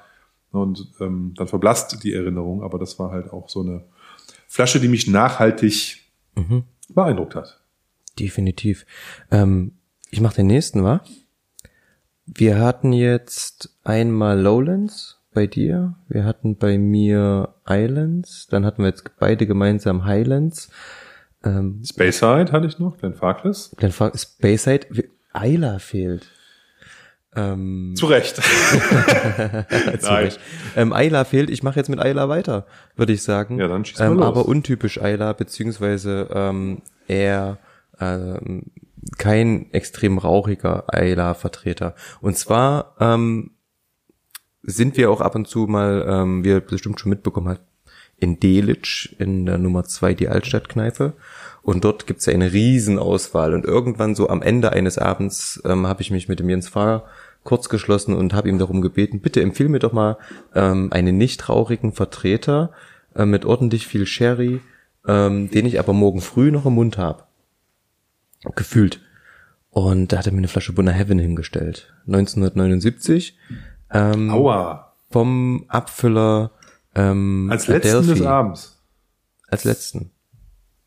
Und ähm, dann verblasst die Erinnerung, aber das war halt auch so eine Flasche, die mich nachhaltig Mhm. beeindruckt hat. Definitiv. Ähm, ich mache den nächsten, wa? Wir hatten jetzt einmal Lowlands bei dir, wir hatten bei mir Islands, dann hatten wir jetzt beide gemeinsam Highlands. Ähm, Speyside hatte ich noch, Glenn Farkless. dann war Speyside, Isla fehlt. Ähm, Zu Recht. [LAUGHS] zu Nein. Recht. Ähm, Ayla fehlt, ich mache jetzt mit Ayla weiter, würde ich sagen. Ja, dann schieß mal ähm, los. Aber untypisch Ayla, beziehungsweise ähm, eher ähm, kein extrem rauchiger Ayla-Vertreter. Und zwar ähm, sind wir auch ab und zu mal, ähm, wie ihr bestimmt schon mitbekommen habt, in Delitzsch in der Nummer zwei die Altstadtkneipe. Und dort gibt's ja eine Riesenauswahl. Und irgendwann so am Ende eines Abends ähm, habe ich mich mit dem Jens Fahrer kurz geschlossen und habe ihm darum gebeten, bitte empfehle mir doch mal ähm, einen nicht rauchigen Vertreter äh, mit ordentlich viel Sherry, ähm, den ich aber morgen früh noch im Mund habe. Gefühlt. Und da hat er mir eine Flasche Bunner Heaven hingestellt. 1979. Ähm, Aua. vom Abfüller ähm, Als letzten Adelphi. des Abends. Als letzten.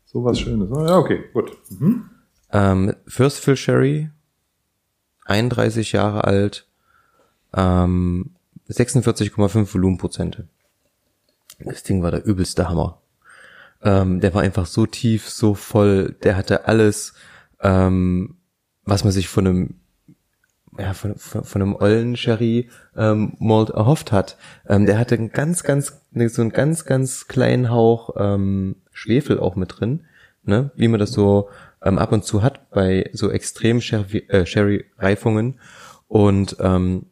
So was Schönes. Ah, Ja, okay, gut. Mhm. Ähm, First Fill Sherry, 31 Jahre alt, ähm, 46,5 Volumenprozente. Das Ding war der übelste Hammer. Ähm, der war einfach so tief, so voll, der hatte alles, ähm, was man sich von einem ja, von, von, von einem ollen Sherry ähm, Malt erhofft hat. Ähm, der hatte einen ganz, ganz, so einen ganz, ganz kleinen Hauch ähm, Schwefel auch mit drin, ne? wie man das so ähm, ab und zu hat bei so extrem äh, Sherry-Reifungen. Und ähm,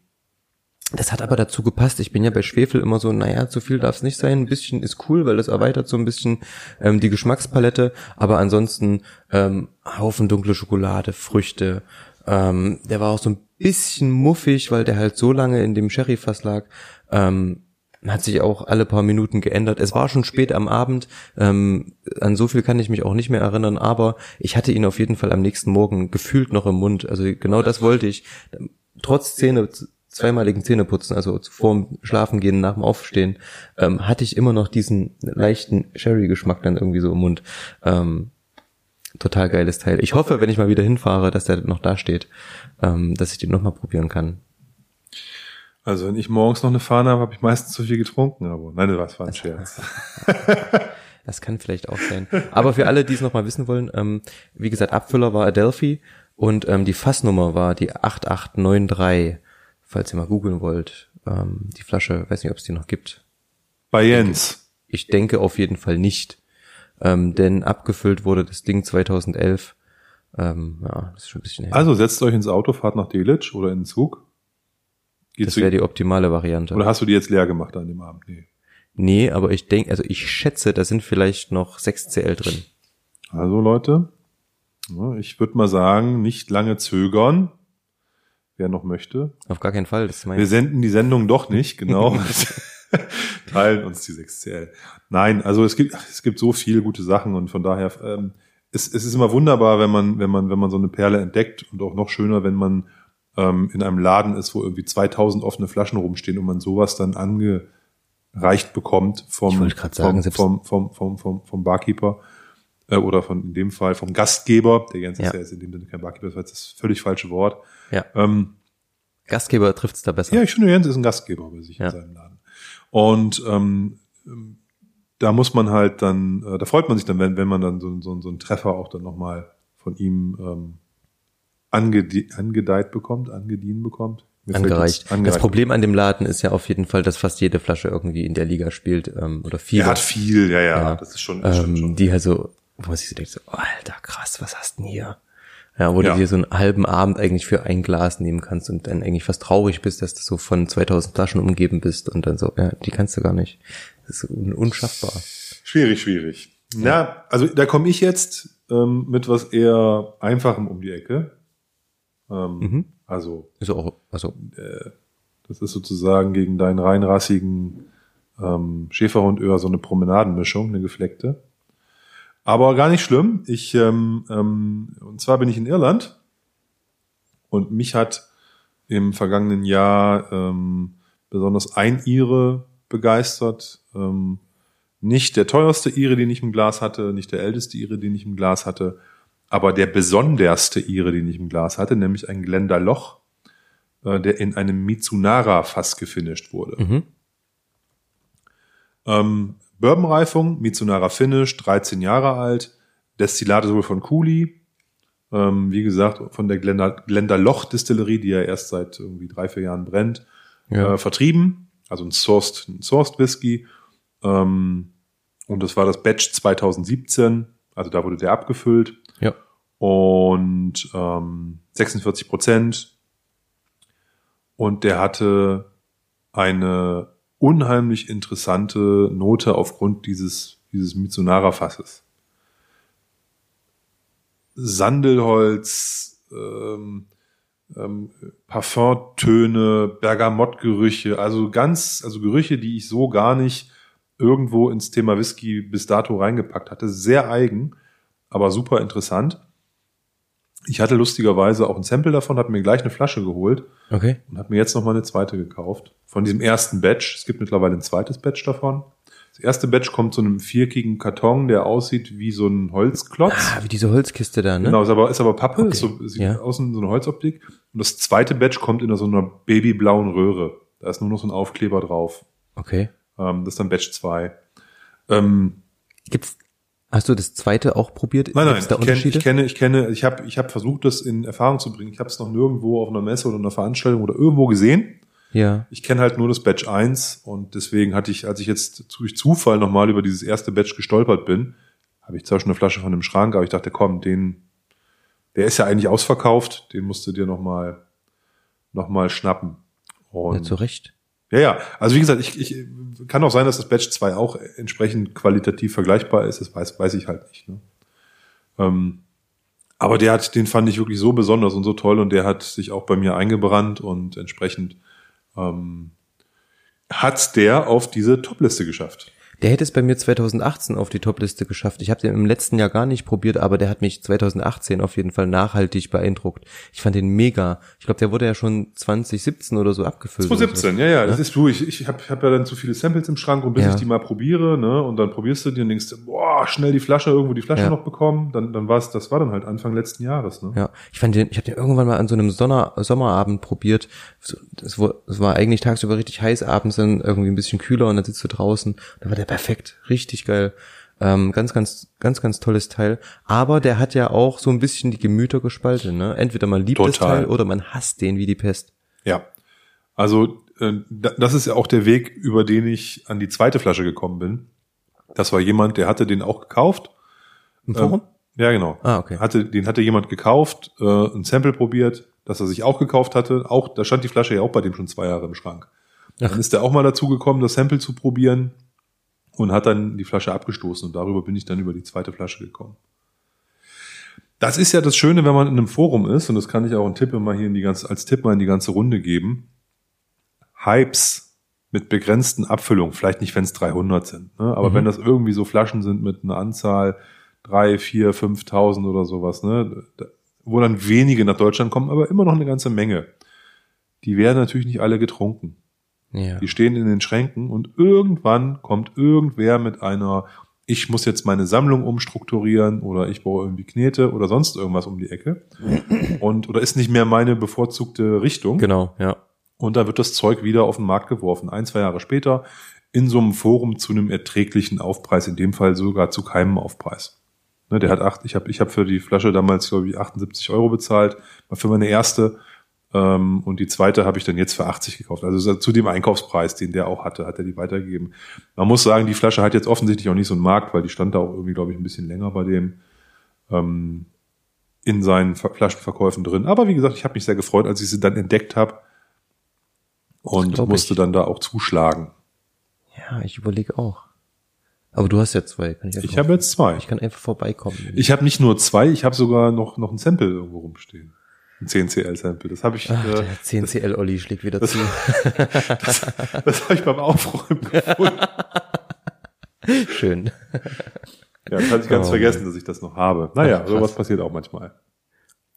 das hat aber dazu gepasst. Ich bin ja bei Schwefel immer so, naja, zu viel darf es nicht sein. Ein bisschen ist cool, weil das erweitert so ein bisschen ähm, die Geschmackspalette. Aber ansonsten ähm, Haufen dunkle Schokolade, Früchte. Ähm, der war auch so ein bisschen muffig, weil der halt so lange in dem Sherryfass lag. Ähm, hat sich auch alle paar Minuten geändert. Es war schon spät am Abend. Ähm, an so viel kann ich mich auch nicht mehr erinnern, aber ich hatte ihn auf jeden Fall am nächsten Morgen gefühlt noch im Mund. Also genau das wollte ich. Trotz Zähne, zweimaligen Zähneputzen, also vor dem Schlafengehen, nach dem Aufstehen, ähm, hatte ich immer noch diesen leichten Sherry-Geschmack dann irgendwie so im Mund. Ähm, total geiles Teil. Ich hoffe, wenn ich mal wieder hinfahre, dass der noch da steht, ähm, dass ich den nochmal probieren kann. Also wenn ich morgens noch eine Fahne habe, habe ich meistens zu viel getrunken. Aber nein, das war ein Scherz. [LAUGHS] Das kann vielleicht auch sein. Aber für alle, die es nochmal wissen wollen, ähm, wie gesagt, Abfüller war Adelphi und ähm, die Fassnummer war die 8893, falls ihr mal googeln wollt. Ähm, die Flasche, weiß nicht, ob es die noch gibt. Bei Jens. Ich denke auf jeden Fall nicht. Ähm, denn abgefüllt wurde das Ding 2011. Ähm, ja, das ist schon ein bisschen her. Also setzt euch ins Auto, fahrt nach Delitzsch oder in den Zug. Geht das wäre die optimale Variante. oder hast du die jetzt leer gemacht an dem Abend? Nee. Nee, aber ich denke, also ich schätze, da sind vielleicht noch 6 CL drin. Also Leute, ja, ich würde mal sagen, nicht lange zögern. Wer noch möchte. Auf gar keinen Fall. Das Wir senden die Sendung doch nicht, genau. [LAUGHS] [LAUGHS] Teilen uns die 6CL. Nein, also es gibt, es gibt so viele gute Sachen und von daher, ähm, es, es ist immer wunderbar, wenn man, wenn man, wenn man so eine Perle entdeckt und auch noch schöner, wenn man ähm, in einem Laden ist, wo irgendwie 2000 offene Flaschen rumstehen und man sowas dann angereicht bekommt vom, sagen, vom, vom, vom, vom, vom, Barkeeper äh, oder von in dem Fall vom Gastgeber. Der Jens Ja. ist ja jetzt in dem Sinne kein Barkeeper, das war jetzt das völlig falsche Wort. ja. Ähm, Gastgeber trifft's da besser. ja, ich finde, Jens ist ein Gastgeber bei sich Ja. in seinem Laden. Und ähm, da muss man halt dann, äh, da freut man sich dann, wenn, wenn man dann so, so, so einen Treffer auch dann nochmal von ihm ähm, angedi angedeiht bekommt, angedient bekommt. Mir angereicht. angereicht. Das Problem an dem Laden ist ja auf jeden Fall, dass fast jede Flasche irgendwie in der Liga spielt ähm, oder viel. Er hat viel, ja, ja, ja. das ist schon, das ähm, schon. Die halt so, wo man sich so denkt, so, oh, Alter, krass, was hast du denn hier? Ja, wo ja. du dir so einen halben Abend eigentlich für ein Glas nehmen kannst und dann eigentlich fast traurig bist, dass du so von 2000 Flaschen umgeben bist und dann so, ja, die kannst du gar nicht. Das ist unschaffbar. Schwierig, schwierig. Ja, ja also da komme ich jetzt ähm, mit was eher Einfachem um die Ecke. Ähm, mhm. Also, ist auch, also äh, das ist sozusagen gegen deinen reinrassigen ähm, Schäferhundöhr so eine Promenadenmischung, eine gefleckte. Aber gar nicht schlimm. Ich, ähm, ähm, und zwar bin ich in Irland und mich hat im vergangenen Jahr ähm, besonders ein Ire begeistert. Ähm, nicht der teuerste Ire, den ich im Glas hatte, nicht der älteste Ire, den ich im Glas hatte, aber der besonderste Ire, den ich im Glas hatte, nämlich ein Glenda Loch, äh, der in einem Mitsunara-Fass gefinisht wurde. Mhm. Ähm, Bourbonreifung, Mitsunara Finish, 13 Jahre alt, Destillate sowohl von Cooley, ähm, wie gesagt, von der Glenda, Glenda Loch Distillerie, die ja erst seit irgendwie drei, vier Jahren brennt, ja. äh, vertrieben. Also ein Sourced, ein Sourced Whisky. Ähm, und das war das Batch 2017, also da wurde der abgefüllt. Ja. Und ähm, 46 Prozent. Und der hatte eine unheimlich interessante Note aufgrund dieses, dieses Mitsunara-Fasses. Sandelholz, ähm, ähm, Parfumtöne, Bergamottgerüche, also ganz, also Gerüche, die ich so gar nicht irgendwo ins Thema Whisky bis dato reingepackt hatte. Sehr eigen, aber super interessant. Ich hatte lustigerweise auch ein Sample davon, habe mir gleich eine Flasche geholt okay. und habe mir jetzt noch mal eine zweite gekauft. Von diesem ersten Batch. Es gibt mittlerweile ein zweites Batch davon. Das erste Batch kommt zu einem vierkigen Karton, der aussieht wie so ein Holzklotz. Ah, wie diese Holzkiste da, ne? Genau, ist aber, ist aber Pappe, okay. ist so, sieht ja. außen so eine Holzoptik. Und das zweite Batch kommt in so einer babyblauen Röhre. Da ist nur noch so ein Aufkleber drauf. Okay. Ähm, das ist dann Batch 2. Ähm, Gibt's Hast du das zweite auch probiert? Nein, nein, ich, kenn, ich kenne, ich kenne, ich habe ich hab versucht, das in Erfahrung zu bringen. Ich habe es noch nirgendwo auf einer Messe oder einer Veranstaltung oder irgendwo gesehen. Ja. Ich kenne halt nur das Batch 1 und deswegen hatte ich, als ich jetzt durch Zufall nochmal über dieses erste Batch gestolpert bin, habe ich zwar schon eine Flasche von dem Schrank, aber ich dachte, komm, den, der ist ja eigentlich ausverkauft, den musst du dir nochmal noch mal schnappen. Und ja, zu Recht. Ja, ja. Also wie gesagt, ich, ich kann auch sein, dass das Batch 2 auch entsprechend qualitativ vergleichbar ist. Das weiß, weiß ich halt nicht. Ne? Ähm, aber der hat, den fand ich wirklich so besonders und so toll und der hat sich auch bei mir eingebrannt und entsprechend ähm, hat der auf diese Topliste geschafft. Der hätte es bei mir 2018 auf die Topliste geschafft. Ich habe den im letzten Jahr gar nicht probiert, aber der hat mich 2018 auf jeden Fall nachhaltig beeindruckt. Ich fand den mega. Ich glaube, der wurde ja schon 2017 oder so abgefüllt. 2017, so. ja, ja, das ist du. Ich, ich habe hab ja dann zu viele Samples im Schrank und bis ja. ich die mal probiere, ne, und dann probierst du die und denkst, boah, schnell die Flasche irgendwo die Flasche ja. noch bekommen. Dann, dann war es, das war dann halt Anfang letzten Jahres, ne? Ja, ich fand den, ich habe den irgendwann mal an so einem Sonner, Sommerabend probiert. Das war, das war eigentlich tagsüber richtig heiß, abends dann irgendwie ein bisschen kühler und dann sitzt du draußen. Da war der perfekt, richtig geil. Ähm, ganz, ganz, ganz, ganz tolles Teil. Aber der hat ja auch so ein bisschen die Gemüter gespalten. Ne? Entweder man liebt Total. das Teil oder man hasst den wie die Pest. Ja. Also äh, das ist ja auch der Weg, über den ich an die zweite Flasche gekommen bin. Das war jemand, der hatte den auch gekauft. Im Forum? Ähm, ja, genau. Ah, okay. Hatte, den hatte jemand gekauft, äh, ein Sample probiert, das er sich auch gekauft hatte. Auch, da stand die Flasche ja auch bei dem schon zwei Jahre im Schrank. Ach. Dann ist er auch mal dazu gekommen, das Sample zu probieren und hat dann die Flasche abgestoßen und darüber bin ich dann über die zweite Flasche gekommen. Das ist ja das Schöne, wenn man in einem Forum ist und das kann ich auch einen Tipp mal hier in die ganze, als Tipp mal in die ganze Runde geben. Hypes mit begrenzten Abfüllungen, vielleicht nicht, wenn es 300 sind, ne? aber mhm. wenn das irgendwie so Flaschen sind mit einer Anzahl drei, vier, 5.000 oder sowas, ne? wo dann wenige nach Deutschland kommen, aber immer noch eine ganze Menge. Die werden natürlich nicht alle getrunken. Ja. Die stehen in den Schränken und irgendwann kommt irgendwer mit einer, ich muss jetzt meine Sammlung umstrukturieren oder ich brauche irgendwie Knete oder sonst irgendwas um die Ecke und oder ist nicht mehr meine bevorzugte Richtung. Genau, ja. Und da wird das Zeug wieder auf den Markt geworfen. Ein, zwei Jahre später in so einem Forum zu einem erträglichen Aufpreis, in dem Fall sogar zu keinem Aufpreis. Ne, der hat acht, ich habe ich hab für die Flasche damals, glaube ich, 78 Euro bezahlt, war für meine erste. Ähm, und die zweite habe ich dann jetzt für 80 gekauft. Also zu dem Einkaufspreis, den der auch hatte, hat er die weitergegeben. Man muss sagen, die Flasche hat jetzt offensichtlich auch nicht so einen Markt, weil die stand da auch irgendwie, glaube ich, ein bisschen länger bei dem ähm, in seinen Flaschenverkäufen drin. Aber wie gesagt, ich habe mich sehr gefreut, als ich sie dann entdeckt habe und musste ich. dann da auch zuschlagen. Ja, ich überlege auch. Aber du hast ja zwei. Kann ich ich habe jetzt zwei. Ich kann einfach vorbeikommen. Ich habe nicht nur zwei, ich habe sogar noch, noch ein Sample irgendwo rumstehen. Ein 10CL-Sample. Das habe ich. Ach, äh, der 10CL-Olli schlägt wieder das, zu. [LAUGHS] das, das habe ich beim Aufräumen gefunden. Schön. Ja, das hatte ich ganz Oh, vergessen, dass ich das noch habe. Naja, Ach, sowas passiert auch manchmal.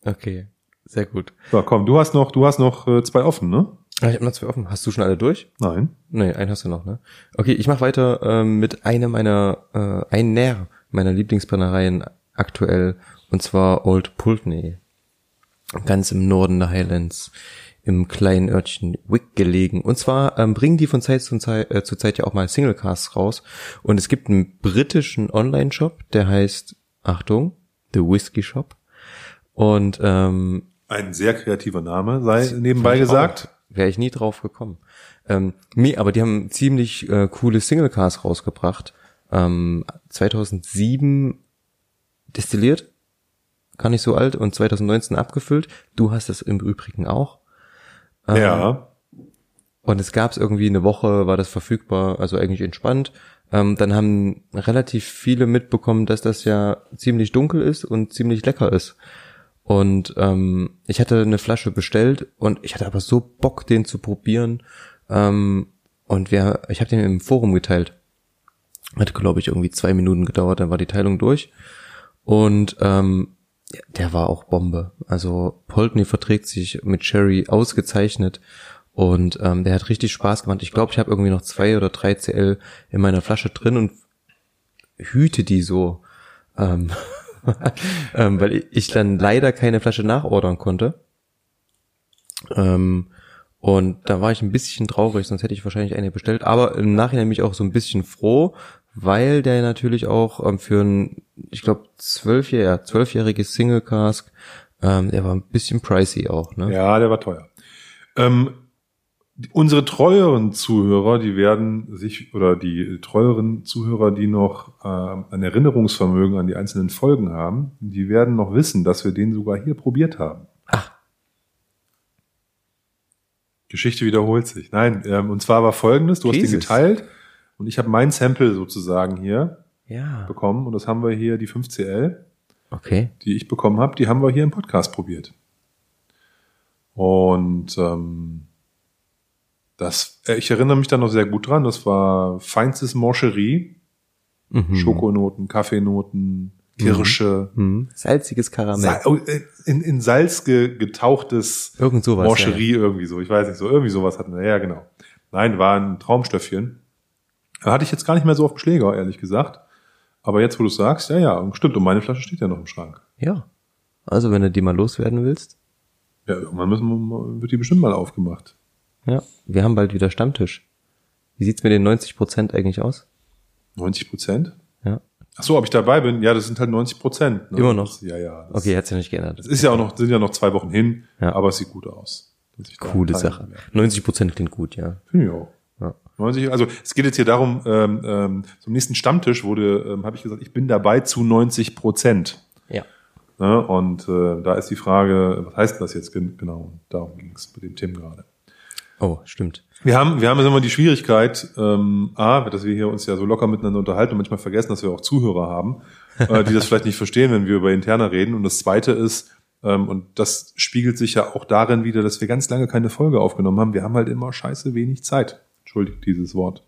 Okay, sehr gut. So, komm, du hast noch, du hast noch äh, zwei offen, ne? Ah, Ich habe noch zwei offen. Hast du schon alle durch? Nein. Nee, einen hast du noch, ne? Okay, ich mache weiter ähm, mit einer meiner, äh, einer meiner Lieblingsbrennereien aktuell, und zwar Old Pulteney. Ganz im Norden der Highlands, im kleinen Örtchen Wick gelegen. Und zwar ähm, bringen die von Zeit zu Zeit, äh, zu Zeit ja auch mal Singlecasts raus. Und es gibt einen britischen Online-Shop, der heißt, Achtung, The Whiskey Shop. Und ähm, Ein sehr kreativer Name, sei nebenbei gesagt. Wäre ich nie drauf gekommen. Ähm, nee, aber die haben ziemlich äh, coole Singlecars rausgebracht. Ähm, 2007 destilliert, gar nicht so alt, und 2019 abgefüllt. Du hast es im Übrigen auch. Ähm, Ja. Und es gab es irgendwie eine Woche, war das verfügbar, also eigentlich entspannt. Ähm, dann haben relativ viele mitbekommen, dass das ja ziemlich dunkel ist und ziemlich lecker ist. Und ähm, ich hatte eine Flasche bestellt und ich hatte aber so Bock, den zu probieren. Ähm, und wir, ich habe den im Forum geteilt. Hat, glaube ich, irgendwie zwei Minuten gedauert, dann war die Teilung durch. Und ähm, der war auch Bombe. Also Poltny verträgt sich mit Sherry ausgezeichnet und ähm, der hat richtig Spaß gemacht. Ich glaube, ich habe irgendwie noch zwei oder drei CL in meiner Flasche drin und hüte die so, ähm, [LAUGHS] ähm, weil ich dann leider keine Flasche nachordern konnte. Ähm, und da war ich ein bisschen traurig, sonst hätte ich wahrscheinlich eine bestellt. Aber im Nachhinein bin ich auch so ein bisschen froh, weil der natürlich auch ähm, für ein, ich glaube, zwölfjähriges ja, zwölfjähriges Single Cask, ähm, der war ein bisschen pricey auch, ne? Ja, der war teuer. Ähm, unsere treueren Zuhörer, die werden sich, oder die treueren Zuhörer, die noch ähm, ein Erinnerungsvermögen an die einzelnen Folgen haben, die werden noch wissen, dass wir den sogar hier probiert haben. Ach. Geschichte wiederholt sich. Nein, ähm, und zwar war folgendes, du hast den Jesus. geteilt und ich habe mein Sample sozusagen hier Ja. bekommen und das haben wir hier, die 5CL. Okay. die ich bekommen habe, die haben wir hier im Podcast probiert. Und ähm, das, äh, ich erinnere mich da noch sehr gut dran. Das war feinstes Morcherie, Mhm. Schokonoten, Kaffeenoten, Kirsche, Mhm. Salziges Karamell. Oh, äh, in, in Salz ge getauchtes Irgend sowas. Morcherie irgendwie so. Ich weiß nicht so, irgendwie sowas hatten wir. Ja, genau. Nein, war ein Traumstöffchen. Hatte ich jetzt gar nicht mehr so auf dem Schläger, ehrlich gesagt. Aber jetzt, wo du sagst, ja, ja, stimmt. Und meine Flasche steht ja noch im Schrank. Ja. Also wenn du die mal loswerden willst. Ja, irgendwann müssen wir, wird die bestimmt mal aufgemacht. Ja. Wir haben bald wieder Stammtisch. Wie sieht's mit den 90 Prozent eigentlich aus? 90 Prozent? Ja. Ach so, ob ich dabei bin? Ja, das sind halt 90 Prozent. Ne? Immer noch? Das, ja, ja. Das, Okay, hat's ja nicht geändert. Das ist ja auch noch, sind ja noch zwei Wochen hin, Ja. aber es sieht gut aus. Coole Sache. werde. 90 Prozent klingt gut, ja. Finde ich auch. Ja. 90, also es geht jetzt hier darum, ähm, ähm, zum nächsten Stammtisch wurde, ähm, habe ich gesagt, ich bin dabei zu 90 Prozent. Ja. Ne? Und äh, da ist die Frage, was heißt das jetzt gen- genau? Darum ging es bei dem Tim gerade. Oh, stimmt. Wir haben, wir haben jetzt immer die Schwierigkeit, ähm, A, dass wir hier uns ja so locker miteinander unterhalten und manchmal vergessen, dass wir auch Zuhörer haben, äh, die das vielleicht nicht verstehen, wenn wir über Interna reden. Und das Zweite ist, ähm, und das spiegelt sich ja auch darin wieder, dass wir ganz lange keine Folge aufgenommen haben. Wir haben halt immer scheiße wenig Zeit. Entschuldigt dieses Wort.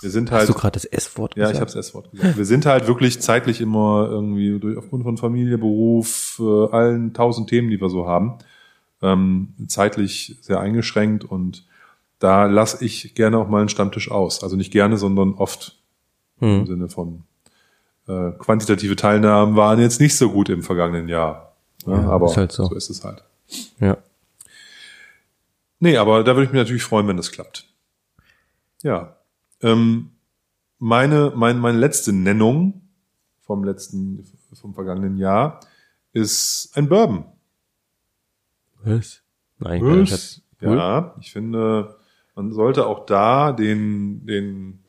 Wir sind halt. Hast du gerade das S-Wort Ja, gesagt? ich habe das S-Wort gesagt. Wir sind halt wirklich zeitlich immer irgendwie durch aufgrund von Familie, Beruf, äh, allen tausend Themen, die wir so haben, ähm, zeitlich sehr eingeschränkt und da lasse ich gerne auch mal einen Stammtisch aus. Also nicht gerne, sondern oft im Hm. Sinne von äh, quantitative Teilnahmen waren jetzt nicht so gut im vergangenen Jahr. Ja, Ja, aber ist halt so. so ist es halt. Ja. Nee, aber da würde ich mich natürlich freuen, wenn das klappt. Ja. Ähm, meine, mein, meine letzte Nennung vom letzten, vom vergangenen Jahr ist ein Bourbon. Was? Nein, Was? Ja, ich finde, man sollte auch da den, den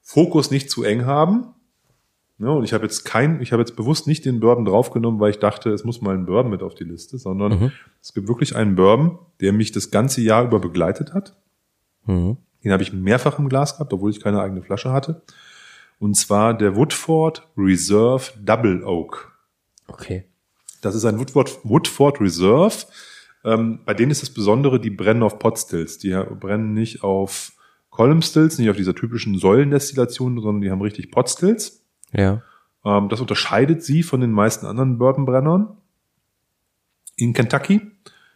Fokus nicht zu eng haben. Ja, und ich habe jetzt kein, ich habe jetzt bewusst nicht den Bourbon draufgenommen, weil ich dachte, es muss mal ein Bourbon mit auf die Liste, sondern mhm. es gibt wirklich einen Bourbon, der mich das ganze Jahr über begleitet hat. Mhm. Den habe ich mehrfach im Glas gehabt, obwohl ich keine eigene Flasche hatte. Und zwar der Woodford Reserve Double Oak. Okay. Das ist ein Woodford, Woodford Reserve. Ähm, bei denen ist das Besondere, die brennen auf Potstills. Die brennen nicht auf Column Stills, nicht auf dieser typischen Säulendestillation, sondern die haben richtig Potstills. Ja. Ähm, das unterscheidet sie von den meisten anderen Bourbonbrennern. In Kentucky.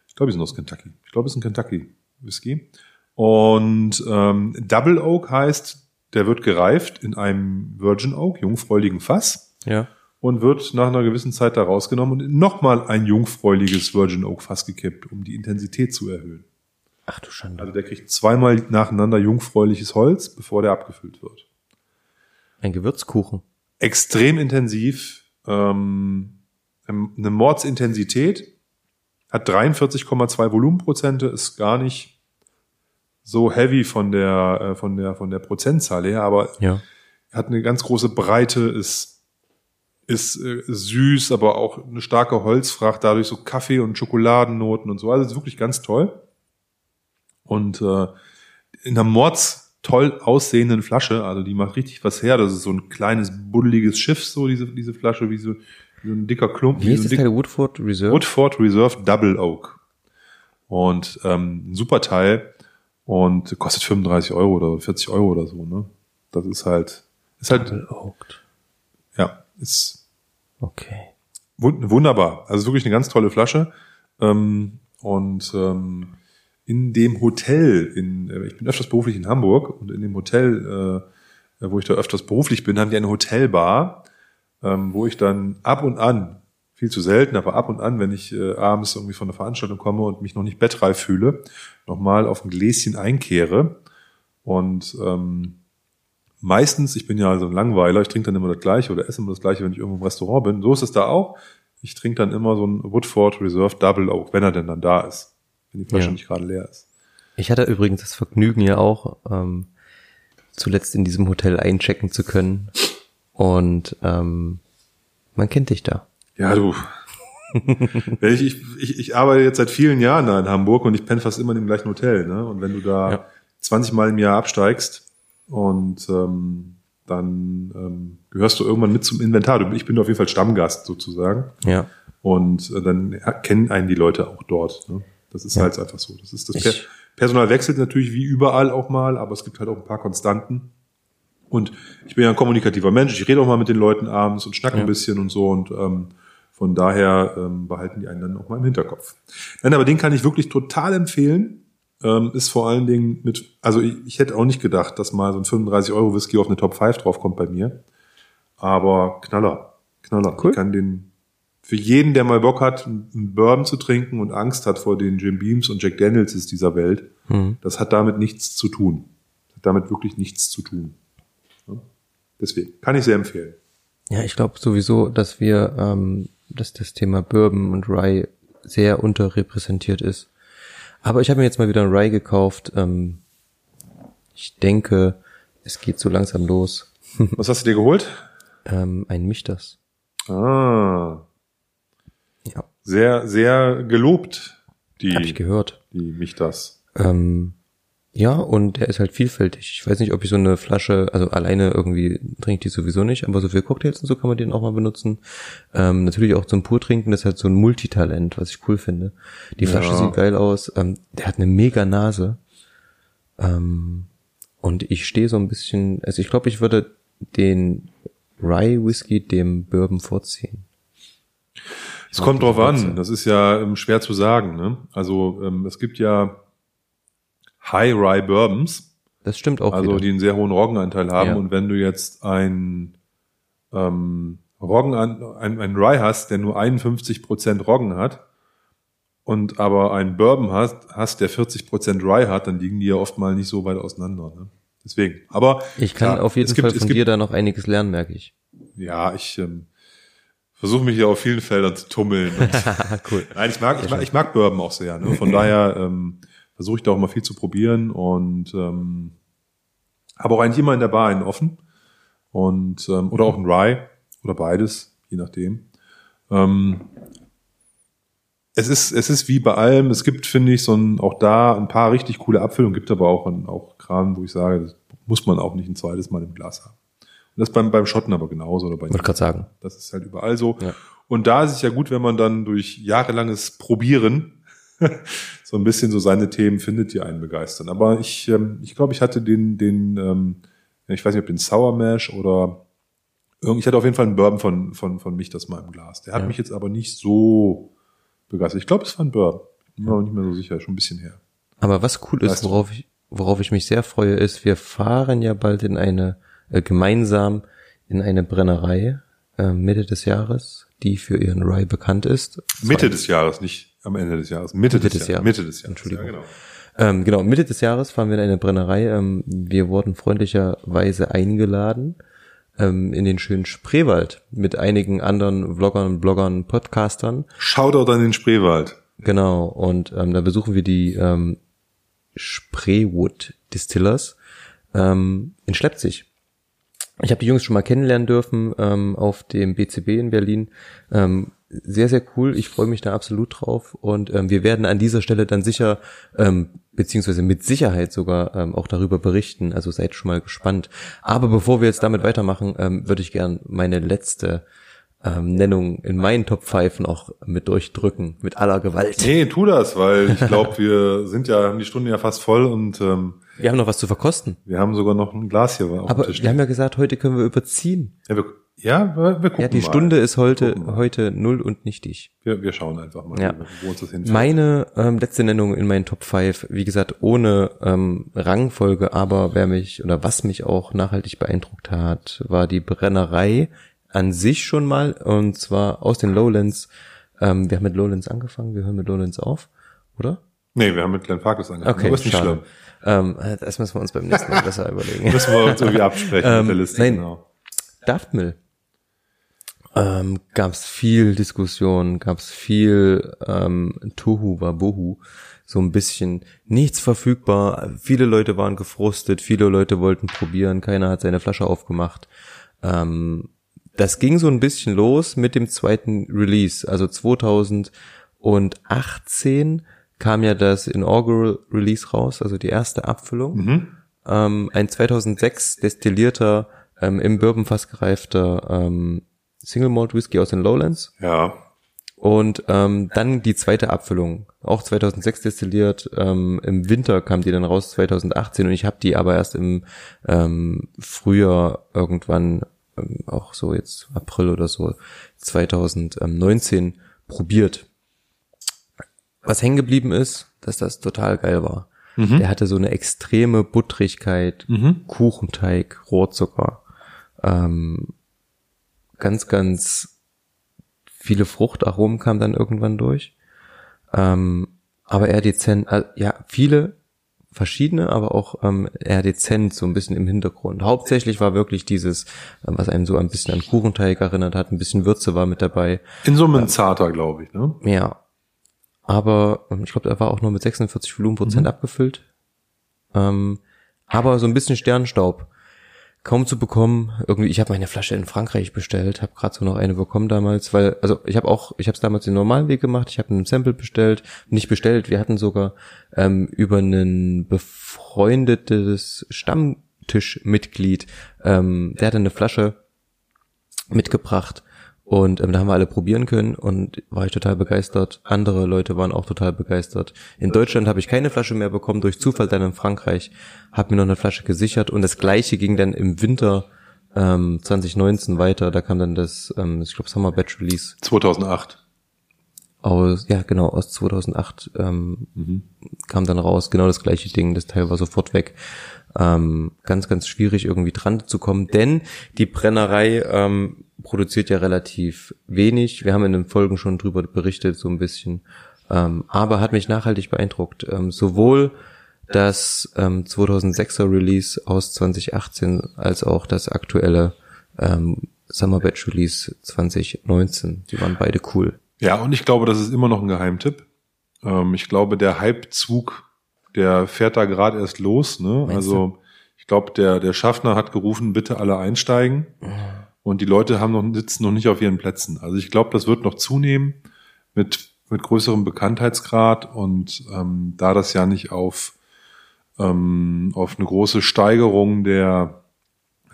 Ich glaube, sie sind aus Kentucky. Ich glaube, es ist ein Kentucky Whisky. Und ähm, Double Oak heißt, der wird gereift in einem Virgin Oak, jungfräuligen Fass. Ja. Und wird nach einer gewissen Zeit da rausgenommen und nochmal ein jungfräuliches Virgin Oak Fass gekippt, um die Intensität zu erhöhen. Ach du Schande. Also der kriegt zweimal nacheinander jungfräuliches Holz, bevor der abgefüllt wird. Ein Gewürzkuchen extrem intensiv, ähm, eine Mordsintensität, hat 43,2 Volumenprozente, ist gar nicht so heavy von der, äh, von der, von der Prozentzahl her, aber ja. hat eine ganz große Breite, ist, ist äh, süß, aber auch eine starke Holzfracht, dadurch so Kaffee- und Schokoladennoten und so. Also ist wirklich ganz toll. Und äh, in der Mords toll aussehenden Flasche. Also die macht richtig was her. Das ist so ein kleines, buddeliges Schiff, so diese, diese Flasche, wie so, wie so ein dicker Klumpen. Wie ist so das Teil Woodford Reserve? Woodford Reserve Double Oak. Und ähm, ein super Teil und kostet 35 Euro oder 40 Euro oder so. Ne? Das ist halt, ist halt, ja, ist okay. Wunderbar. Also wirklich eine ganz tolle Flasche. Ähm, und ähm, in dem Hotel, in, äh, ich bin öfters beruflich in Hamburg und in dem Hotel, äh, wo ich da öfters beruflich bin, haben die eine Hotelbar, ähm, wo ich dann ab und an, viel zu selten, aber ab und an, wenn ich äh, abends irgendwie von der Veranstaltung komme und mich noch nicht bettreif fühle, nochmal auf ein Gläschen einkehre. Und ähm, meistens, ich bin ja also ein Langweiler, ich trinke dann immer das Gleiche oder esse immer das Gleiche, wenn ich irgendwo im Restaurant bin. So ist es da auch. Ich trinke dann immer so ein Woodford Reserve Double Oak, wenn er denn dann da ist wenn die Flasche ja. nicht gerade leer ist. Ich hatte übrigens das Vergnügen ja auch, ähm, zuletzt in diesem Hotel einchecken zu können. Und ähm, man kennt dich da. Ja, du. [LAUGHS] ich, ich, ich, ich arbeite jetzt seit vielen Jahren da in Hamburg und ich penne fast immer in dem gleichen Hotel. Ne? Und wenn du da ja. 20 Mal im Jahr absteigst und ähm, dann ähm, gehörst du irgendwann mit zum Inventar. Ich bin auf jeden Fall Stammgast sozusagen. Ja. Und äh, dann kennen einen die Leute auch dort. Ne? Das ist ja. halt einfach so. Das ist das per Personal wechselt natürlich wie überall auch mal, aber es gibt halt auch ein paar Konstanten. Und ich bin ja ein kommunikativer Mensch. Ich rede auch mal mit den Leuten abends und schnacke ja. ein bisschen und so und ähm, von daher ähm, behalten die einen dann auch mal im Hinterkopf. Nein, aber den kann ich wirklich total empfehlen. Ähm, ist vor allen Dingen mit, also ich, ich hätte auch nicht gedacht, dass mal so ein 35 Euro Whisky auf eine Top 5 draufkommt bei mir. Aber Knaller, Knaller. Cool. Ich kann den für jeden, der mal Bock hat, einen Bourbon zu trinken und Angst hat vor den Jim Beams und Jack Daniels dieser Welt, mhm. das hat damit nichts zu tun. Das hat damit wirklich nichts zu tun. Deswegen kann ich sehr empfehlen. Ja, ich glaube sowieso, dass wir, ähm, dass das Thema Bourbon und Rye sehr unterrepräsentiert ist. Aber ich habe mir jetzt mal wieder ein Rye gekauft. Ähm, ich denke, es geht so langsam los. [LAUGHS] Was hast du dir geholt? ähm, ein Michters. Ah. Ja. Sehr, sehr gelobt, die, Hab ich gehört. die mich das. Ähm, ja, und der ist halt vielfältig. Ich weiß nicht, ob ich so eine Flasche, also alleine irgendwie trinke ich die sowieso nicht, aber so für Cocktails und so kann man den auch mal benutzen. Ähm, natürlich auch zum Purtrinken, das ist halt so ein Multitalent, was ich cool finde. Die Flasche ja. sieht geil aus. Ähm, der hat eine mega Nase. Ähm, und ich stehe so ein bisschen, also ich glaube, ich würde den Rye Whisky dem Bourbon vorziehen. Es kommt drauf an. Das ist ja ähm, schwer zu sagen. Ne? Also ähm, es gibt ja High Rye Bourbons. Das stimmt auch. Also wieder. die einen sehr hohen Roggenanteil haben. Ja. Und wenn du jetzt ein ähm, Roggen ein, ein Rye hast, der nur 51 Prozent Roggen hat und aber einen Bourbon hast, hast der 40% Rye hat, dann liegen die ja oft mal nicht so weit auseinander. Ne? Deswegen. Aber ich kann klar, auf jeden Fall gibt, von dir da noch einiges lernen, merke ich. Ja, ich ähm, versuche mich ja auf vielen Feldern zu tummeln. [LAUGHS] cool. Nein, ich mag, ich mag, ich mag Bourbon auch sehr. Ne? Von daher ähm, versuche ich da auch mal viel zu probieren und ähm, habe auch eigentlich immer in der Bar einen offen und ähm, oder auch einen Rye oder beides, je nachdem. Ähm, es ist, es ist wie bei allem, es gibt, finde ich, so ein, auch da ein paar richtig coole Abfüllungen, gibt aber auch, auch Kram, wo ich sage, das muss man auch nicht ein zweites Mal im Glas haben. Und das beim, beim Schotten aber genauso. Oder bei Wollte gerade sagen. Das ist halt überall so. Ja. Und da ist es ja gut, wenn man dann durch jahrelanges Probieren [LAUGHS] so ein bisschen so seine Themen findet, die einen begeistern. Aber ich, ähm, ich glaube, ich hatte den, den, ähm, ich weiß nicht, ob den Sour Mash oder ich hatte auf jeden Fall einen Bourbon von, von, von mich das mal im Glas. Der hat ja. mich jetzt aber nicht so begeistert. Ich glaube, es war ein Bourbon. Bin mir aber nicht mehr so sicher, schon ein bisschen her. Aber was cool ist, worauf ich, worauf ich mich sehr freue, ist, wir fahren ja bald in eine, äh, gemeinsam in eine Brennerei, äh, Mitte des Jahres, die für ihren Rye bekannt ist. Mitte des Jahres, nicht am Ende des Jahres. Mitte, Mitte des, des Jahres. Mitte des Jahres. Entschuldigung. Ja, genau. Ähm, genau, Mitte des Jahres fahren wir in eine Brennerei. Ähm, wir wurden freundlicherweise eingeladen ähm, in den schönen Spreewald mit einigen anderen Vloggern, Bloggern, Podcastern. Shoutout an den Spreewald. Genau, und ähm, da besuchen wir die ähm, Spreewood Distillers ähm, in Schleppzig. Ich habe die Jungs schon mal kennenlernen dürfen ähm, auf dem BCB in Berlin. Ähm, sehr, sehr cool. Ich freue mich da absolut drauf. Und ähm, wir werden an dieser Stelle dann sicher, ähm, beziehungsweise mit Sicherheit sogar ähm, auch darüber berichten. Also seid schon mal gespannt. Aber bevor wir jetzt damit weitermachen, ähm, würde ich gern meine letzte ähm, Nennung in meinen Top 5 noch mit durchdrücken, mit aller Gewalt. Nee, tu das, weil ich glaube, wir sind ja, haben die Stunde ja fast voll und ähm, wir haben noch was zu verkosten. Wir haben sogar noch ein Glas hier auf Aber dem Tisch. Wir haben ja gesagt, heute können wir überziehen. Ja, wir, ja, wir, wir gucken Ja, die mal. Stunde ist heute, heute null und nichtig. Wir, wir schauen einfach mal, ja. wo uns das hinfällt. Meine ähm, letzte Nennung in meinen Top 5, wie gesagt, ohne ähm, Rangfolge, aber wer mich oder was mich auch nachhaltig beeindruckt hat, war die Brennerei an sich schon mal, und zwar aus den Lowlands. Ähm, wir haben mit Lowlands angefangen, wir hören mit Lowlands auf, oder? Nee, wir haben mit Glenn Farkas angefangen. Okay, aber ist nicht schade. schlimm. Ähm, das müssen wir uns beim nächsten Mal besser überlegen. [LAUGHS] müssen wir uns irgendwie [LAUGHS] absprechen ähm, mit der Liste. Nein, genau. Daftmill. Ähm, gab es viel Diskussion, gab es viel ähm, Tohu Wabohu, so ein bisschen nichts verfügbar. Viele Leute waren gefrustet, viele Leute wollten probieren, keiner hat seine Flasche aufgemacht. Ähm, das ging so ein bisschen los mit dem zweiten Release, also 2018 kam ja das Inaugural Release raus, also die erste Abfüllung. Mhm. Ähm, ein 2006 destillierter, ähm, im Bourbonfass gereifter ähm, Single Malt Whisky aus den Lowlands. Ja. Und ähm, dann die zweite Abfüllung, auch 2006 destilliert. Ähm, Im Winter kam die dann raus 2018 und ich habe die aber erst im ähm, Frühjahr irgendwann, ähm, auch so jetzt April oder so 2019 probiert was hängen geblieben ist, dass das total geil war. Mhm. Der hatte so eine extreme Buttrigkeit, mhm. Kuchenteig, Rohrzucker, ähm, ganz, ganz viele Fruchtaromen kamen dann irgendwann durch. Ähm, aber eher dezent, äh, ja, viele verschiedene, aber auch ähm, eher dezent, so ein bisschen im Hintergrund. Hauptsächlich war wirklich dieses, äh, was einem so ein bisschen an Kuchenteig erinnert hat, ein bisschen Würze war mit dabei. In einem ähm, zarter, glaube ich, ne? Ja, aber ähm, ich glaube, er war auch nur mit 46 Volumenprozent mhm. abgefüllt. Ähm, aber so ein bisschen Sternstaub. Kaum zu bekommen. Irgendwie, ich habe meine Flasche in Frankreich bestellt, habe gerade so noch eine bekommen damals, weil also ich habe auch, ich habe es damals den normalen Weg gemacht. Ich habe einen Sample bestellt, nicht bestellt. Wir hatten sogar ähm, über einen befreundetes Stammtischmitglied, ähm, der hatte eine Flasche mitgebracht und ähm, da haben wir alle probieren können und war ich total begeistert. Andere Leute waren auch total begeistert. In Deutschland habe ich keine Flasche mehr bekommen, durch Zufall dann in Frankreich. Habe mir noch eine Flasche gesichert und das gleiche ging dann im Winter ähm, 2019 weiter. Da kam dann das, ähm, ich glaube, Summer Batch Release. 2008. Aus, ja genau, aus 2008 ähm, mhm. kam dann raus, genau das gleiche Ding. Das Teil war sofort weg. Ähm, ganz, ganz schwierig irgendwie dran zu kommen, denn die Brennerei ähm, produziert ja relativ wenig. Wir haben in den Folgen schon drüber berichtet, so ein bisschen. Ähm, aber hat mich nachhaltig beeindruckt. Ähm, sowohl das ähm, 2006er Release aus 2018 als auch das aktuelle ähm, Summer Batch Release 2019. Die waren beide cool. Ja, und ich glaube, das ist immer noch ein Geheimtipp. Ähm, ich glaube, der Hypezug, der fährt da gerade erst los. Ne? Meinst also ich glaube, der, der Schaffner hat gerufen, bitte alle einsteigen. Und die Leute haben noch, sitzen noch nicht auf ihren Plätzen. Also ich glaube, das wird noch zunehmen mit, mit größerem Bekanntheitsgrad. Und ähm, da das ja nicht auf, ähm, auf eine große Steigerung der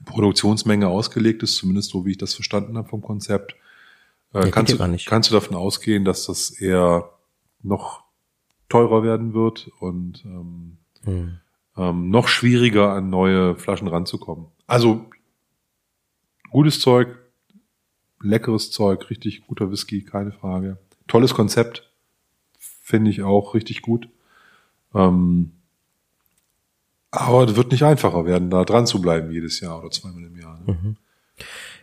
Produktionsmenge ausgelegt ist, zumindest so wie ich das verstanden habe vom Konzept, äh, kannst, du, kannst du davon ausgehen, dass das eher noch teurer werden wird und ähm, Hm. ähm, noch schwieriger an neue Flaschen ranzukommen. Also gutes Zeug, leckeres Zeug, richtig guter Whisky, keine Frage. Tolles Konzept, finde ich auch richtig gut. Ähm, aber es wird nicht einfacher werden, da dran zu bleiben jedes Jahr oder zweimal im Jahr. Ne?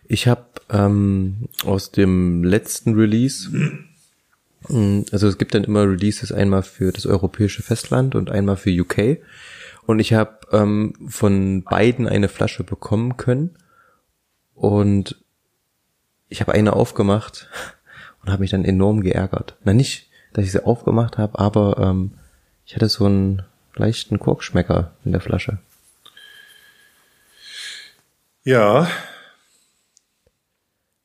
Ich habe ähm, aus dem letzten Release, also es gibt dann immer Releases einmal für das europäische Festland und einmal für UK. Und ich habe ähm, von beiden eine Flasche bekommen können. Und ich habe eine aufgemacht [LAUGHS] und habe mich dann enorm geärgert. Na nicht, dass ich sie aufgemacht habe, aber ähm, ich hatte so einen leichten Korkschmecker in der Flasche. Ja,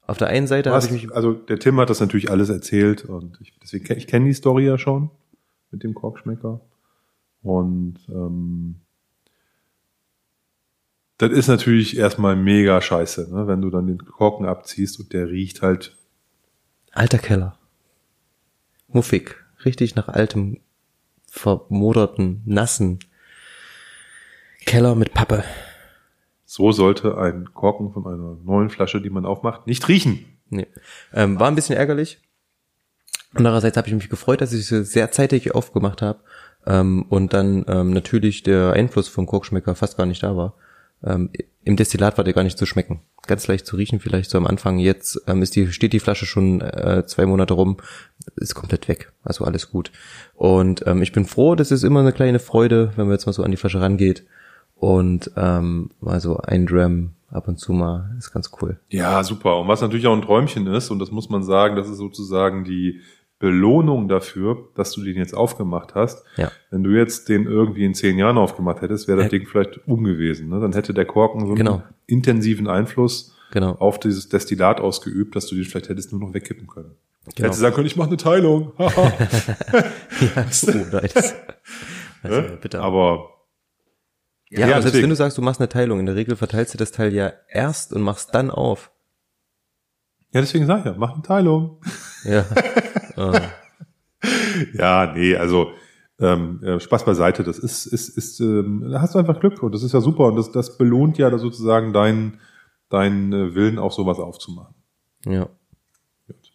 Auf der einen Seite habe ich mich also der Tim hat das natürlich alles erzählt und ich, deswegen ich kenne die Story ja schon mit dem Korkschmecker und ähm, das ist natürlich erstmal mega scheiße, ne? wenn du dann den Korken abziehst und der riecht halt Alter Keller. Muffig. Richtig nach altem, vermoderten, nassen Keller mit Pappe. So sollte ein Korken von einer neuen Flasche, die man aufmacht, nicht riechen. Nee. Ähm, war ein bisschen ärgerlich. Andererseits habe ich mich gefreut, dass ich sie sehr zeitig aufgemacht habe ähm, und dann ähm, natürlich der Einfluss vom Korkschmecker fast gar nicht da war. Ähm, Im Destillat war der gar nicht zu schmecken. Ganz leicht zu riechen vielleicht so am Anfang. Jetzt ähm, ist die, steht die Flasche schon äh, zwei Monate rum, ist komplett weg. Also alles gut. Und ähm, ich bin froh, das ist immer eine kleine Freude, wenn man jetzt mal so an die Flasche rangeht. Und ähm, mal so ein Dram ab und zu mal ist ganz cool. Ja, super. Und was natürlich auch ein Träumchen ist, und das muss man sagen, das ist sozusagen die Belohnung dafür, dass du den jetzt aufgemacht hast. Ja. Wenn du jetzt den irgendwie in zehn Jahren aufgemacht hättest, wäre das Hätt- Ding vielleicht um gewesen. Ne? Dann hätte der Korken so einen Genau. intensiven Einfluss Genau. auf dieses Destillat ausgeübt, dass du den vielleicht hättest nur noch wegkippen können. Genau. Hättest du sagen können, ich mache eine Teilung. [LAUGHS] Ja, [LAUGHS] oh, da ist, das Ne? ist bitter. Aber ja, ja, selbst wenn du sagst, du machst eine Teilung, in der Regel verteilst du das Teil ja erst und machst dann auf. ja, deswegen sag ich ja, mach eine Teilung. Ja. äh, [LAUGHS] Ja, nee, also ähm, äh, Spaß beiseite, das ist, ist, ist ähm, da hast du einfach Glück und das ist ja super und das, das belohnt ja sozusagen deinen deinen äh, Willen, auch sowas aufzumachen. ja. Gut.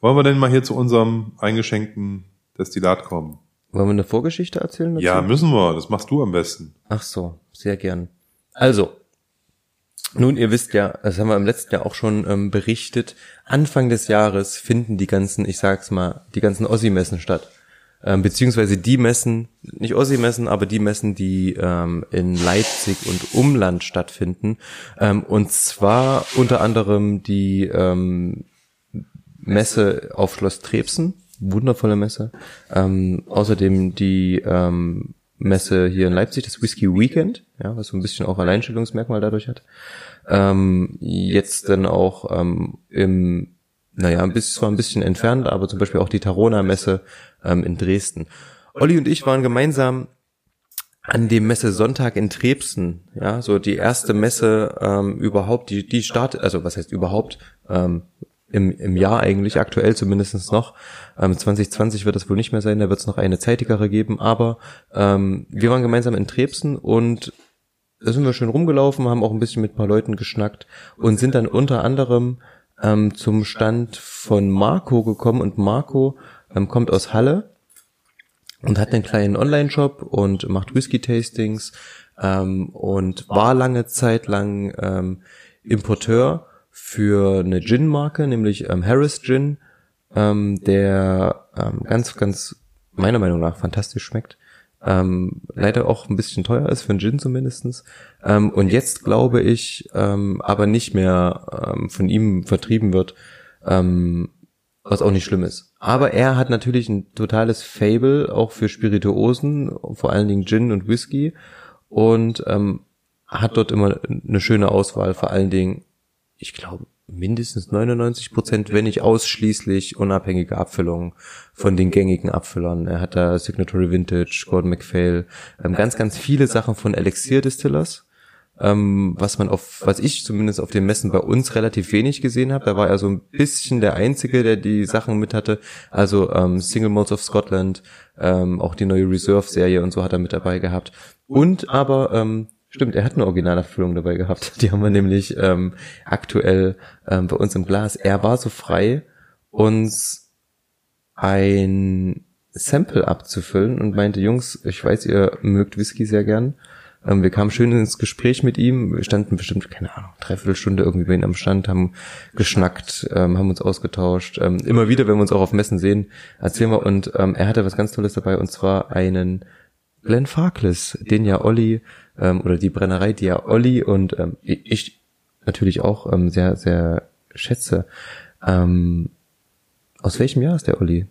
Wollen wir denn mal hier zu unserem eingeschenkten Destillat kommen? Wollen wir eine Vorgeschichte erzählen dazu? Ja, müssen wir. Das machst du am besten. Ach so, sehr gern. Also, nun, ihr wisst ja, das haben wir im letzten Jahr auch schon ähm, berichtet, Anfang des Jahres finden die ganzen, ich sag's mal, die ganzen Ossi-Messen statt. Ähm, beziehungsweise die Messen, nicht Ossi-Messen, aber die Messen, die ähm, in Leipzig und Umland stattfinden. Ähm, und zwar unter anderem die ähm, Messe auf Schloss Trebsen, wundervolle Messe. Ähm, außerdem die ähm, Messe hier in Leipzig, das Whisky Weekend, ja, was so ein bisschen auch Alleinstellungsmerkmal dadurch hat. Ähm, jetzt dann auch ähm, im, naja, ein bisschen, zwar ein bisschen entfernt, aber zum Beispiel auch die Tarona Messe ähm, in Dresden. Olli und ich waren gemeinsam an dem Messe Sonntag in Trebsen, ja, so die erste Messe ähm, überhaupt, die die startet, also was heißt überhaupt ähm, im, im Jahr eigentlich aktuell zumindestens noch. Ähm, 2020 wird es wohl nicht mehr sein, da wird es noch eine zeitigere geben, aber ähm, wir waren gemeinsam in Trebsen und da sind wir schön rumgelaufen, haben auch ein bisschen mit ein paar Leuten geschnackt und sind dann unter anderem ähm, zum Stand von Marco gekommen. Und Marco ähm, kommt aus Halle und hat einen kleinen Online-Shop und macht Whisky-Tastings ähm, und war lange Zeit lang ähm, Importeur für eine Gin-Marke, nämlich ähm, Harris Gin. ähm, der ähm, ganz, ganz meiner Meinung nach fantastisch schmeckt. Ähm, leider auch ein bisschen teuer ist für einen Gin zumindestens. Ähm, und jetzt glaube ich, ähm, aber nicht mehr ähm, von ihm vertrieben wird, ähm, was auch nicht schlimm ist. Aber er hat natürlich ein totales Fable auch für Spirituosen, vor allen Dingen Gin und Whisky und ähm, hat dort immer eine schöne Auswahl, vor allen Dingen, ich glaube, mindestens 99 Prozent, wenn nicht ausschließlich unabhängige Abfüllungen von den gängigen Abfüllern. Er hat da Signatory Vintage, Gordon MacPhail, ähm, ganz, ganz viele Sachen von Elixir Distillers, ähm, was man auf, was ich zumindest auf den Messen bei uns relativ wenig gesehen habe. Da war er so ein bisschen der Einzige, der die Sachen mit hatte. Also ähm, Single Modes of Scotland, ähm, auch die neue Reserve-Serie und so hat er mit dabei gehabt. Und aber ähm, Stimmt, er hat eine Originalabfüllung dabei gehabt. [LAUGHS] Die haben wir nämlich ähm, aktuell ähm, bei uns im Glas. Er war so frei, uns ein Sample abzufüllen und meinte, Jungs, ich weiß, ihr mögt Whisky sehr gern. Ähm, wir kamen schön ins Gespräch mit ihm. Wir standen bestimmt, keine Ahnung, dreiviertel Stunde irgendwie bei ihm am Stand, haben geschnackt, ähm, haben uns ausgetauscht. Ähm, immer wieder, wenn wir uns auch auf Messen sehen, erzählen wir. Und ähm, er hatte was ganz Tolles dabei, und zwar einen Glenn Farkless, den ja Olli ähm, oder die Brennerei, die ja Olli und ähm, ich natürlich auch ähm, sehr, sehr schätze. Ähm, aus welchem Jahr ist der Olli?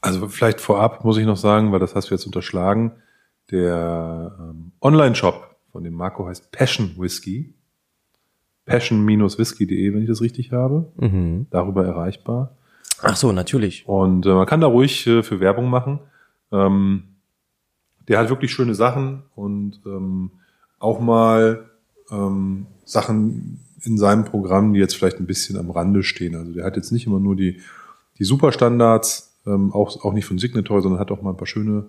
Also vielleicht vorab muss ich noch sagen, weil das hast du jetzt unterschlagen, der ähm, Online-Shop von dem Marco heißt Passion Whisky. Passion-whisky.de, wenn ich das richtig habe. Mhm. Darüber erreichbar. Ach so, natürlich. Und äh, man kann da ruhig äh, für Werbung machen. Ähm, der hat wirklich schöne Sachen und ähm, auch mal ähm, Sachen in seinem Programm, die jetzt vielleicht ein bisschen am Rande stehen. Also der hat jetzt nicht immer nur die, die Superstandards, ähm, auch, auch nicht von Signatory, sondern hat auch mal ein paar schöne,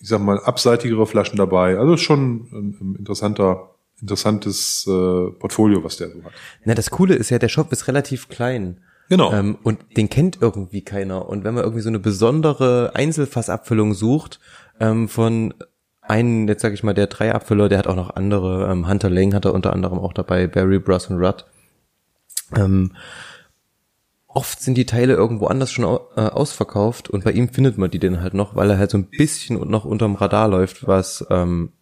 ich sag mal, abseitigere Flaschen dabei. Also ist schon ein, ein interessanter, interessantes äh, Portfolio, was der so hat. Na, das Coole ist ja, der Shop ist relativ klein. Genau. Ähm, und den kennt irgendwie keiner. Und wenn man irgendwie so eine besondere Einzelfassabfüllung sucht, ähm, von einen, jetzt sage ich mal, der drei Abfüller, der hat auch noch andere, ähm, Hunter Lang hat er unter anderem auch dabei, Barry, Bruss und Rudd. Ähm, oft sind die Teile irgendwo anders schon äh, ausverkauft und bei ihm findet man die dann halt noch, weil er halt so ein bisschen noch unterm Radar läuft, was ähm,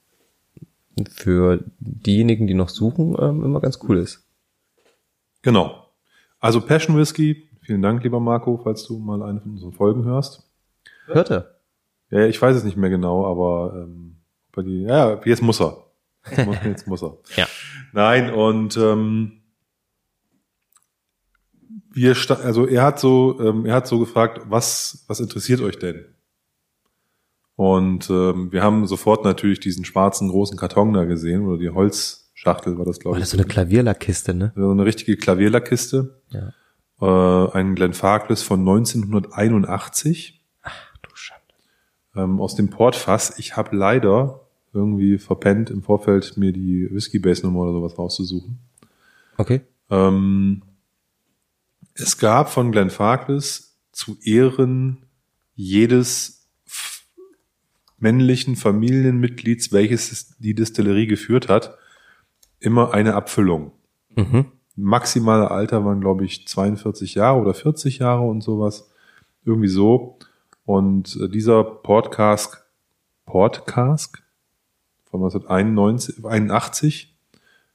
für diejenigen, die noch suchen, ähm, immer ganz cool ist. Genau. Also Passion Whisky, vielen Dank, lieber Marco, falls du mal eine von unseren Folgen hörst. Hört er? Ja, ich weiß es nicht mehr genau, aber ähm, bei die, ja, jetzt muss er. Jetzt muss, jetzt muss er. [LAUGHS] ja. Nein, und ähm, wir also er hat so, ähm, er hat so gefragt, was, was interessiert euch denn? Und ähm, wir haben sofort natürlich diesen schwarzen großen Karton da gesehen oder die Holzschachtel war das glaube ich. War das so eine Klavierlackkiste, ne? So eine richtige Klavierlackkiste. Ja. Äh, ein Glenn Farkless von 1981 ähm, aus dem Portfass. Ich habe leider irgendwie verpennt, im Vorfeld mir die Whiskey Base Nummer oder sowas rauszusuchen. Okay. Ähm, es gab von Glenn Farkless zu Ehren jedes männlichen Familienmitglieds, welches die Distillerie geführt hat, immer eine Abfüllung. Mhm. Maximale Alter waren, glaube ich, 42 Jahre oder 40 Jahre und sowas. Irgendwie so. Und äh, dieser Podcast, Podcast von 1981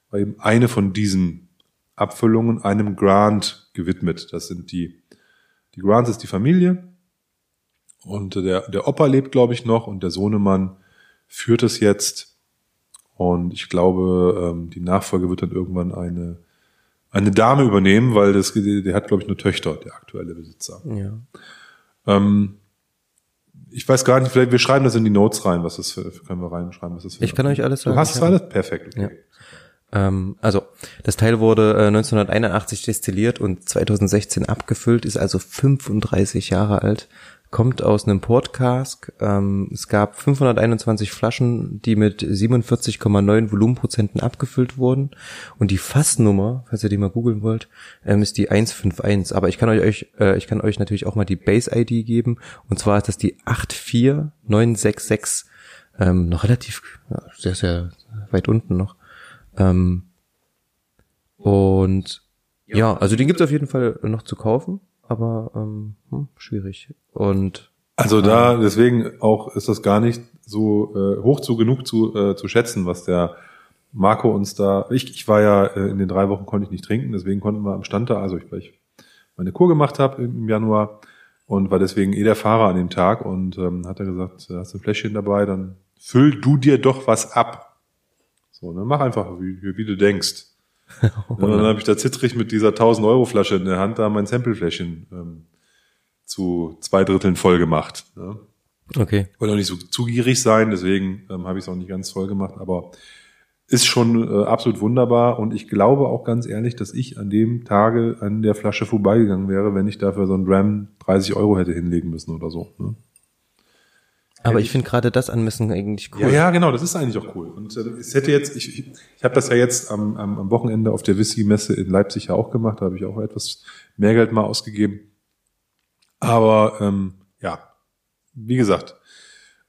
war eben eine von diesen Abfüllungen einem Grant gewidmet. Das sind die, die Grants ist die Familie und der, der Opa lebt, glaube ich, noch und der Sohnemann führt es jetzt. Und ich glaube, ähm, die Nachfolge wird dann irgendwann eine, eine Dame übernehmen, weil das, der hat, glaube ich, nur Töchter, der aktuelle Besitzer. Ja. Ähm, ich weiß gar nicht, vielleicht wir schreiben das in die Notes rein, was das für, können wir reinschreiben, was das für Ich kann euch alles sagen. Du hast es alles? Perfekt, okay. Ja. Ähm, also, das Teil wurde äh, 1981 destilliert und 2016 abgefüllt, ist also 35 Jahre alt kommt aus einem Portcask. Ähm, es gab 521 Flaschen, die mit 47,9 Volumenprozenten abgefüllt wurden. Und die Fassnummer, falls ihr die mal googeln wollt, ähm, ist die 151. Aber ich kann euch, äh, ich kann euch natürlich auch mal die Base-ID geben. Und zwar ist das die 84966. Ähm, noch relativ, ja, sehr, sehr weit unten noch. Ähm, und Ja, also den gibt's auf jeden Fall noch zu kaufen, aber ähm, hm, schwierig. Und Also da, deswegen auch ist das gar nicht so äh, hoch zu genug zu, äh, zu schätzen, was der Marco uns da, ich, ich war ja äh, in den drei Wochen konnte ich nicht trinken, deswegen konnten wir am Stand da, also ich, weil ich meine Kur gemacht habe im Januar und war deswegen eh der Fahrer an dem Tag und ähm, hat er gesagt, hast du ein Fläschchen dabei, dann füll du dir doch was ab. So, ne, mach einfach, wie, wie, wie du denkst. Und dann habe ich da zittrig mit dieser 1000 Euro Flasche in der Hand da mein Samplefläschchen ähm, zu zwei Dritteln voll gemacht. Ne? okay. wollte auch nicht so zugierig sein, deswegen ähm, habe ich es auch nicht ganz voll gemacht, aber ist schon äh, absolut wunderbar und ich glaube auch ganz ehrlich, dass ich an dem Tage an der Flasche vorbeigegangen wäre, wenn ich dafür so ein Dram 30 Euro hätte hinlegen müssen oder so. Ne? Aber ich finde gerade das Anmessen eigentlich cool. Ja, ja, genau, das ist eigentlich auch cool. Und äh, es hätte jetzt, ich, ich, ich habe das ja jetzt am, am, am Wochenende auf der Whisky-Messe in Leipzig ja auch gemacht, da habe ich auch etwas mehr Geld mal ausgegeben. Aber ähm, ja, wie gesagt,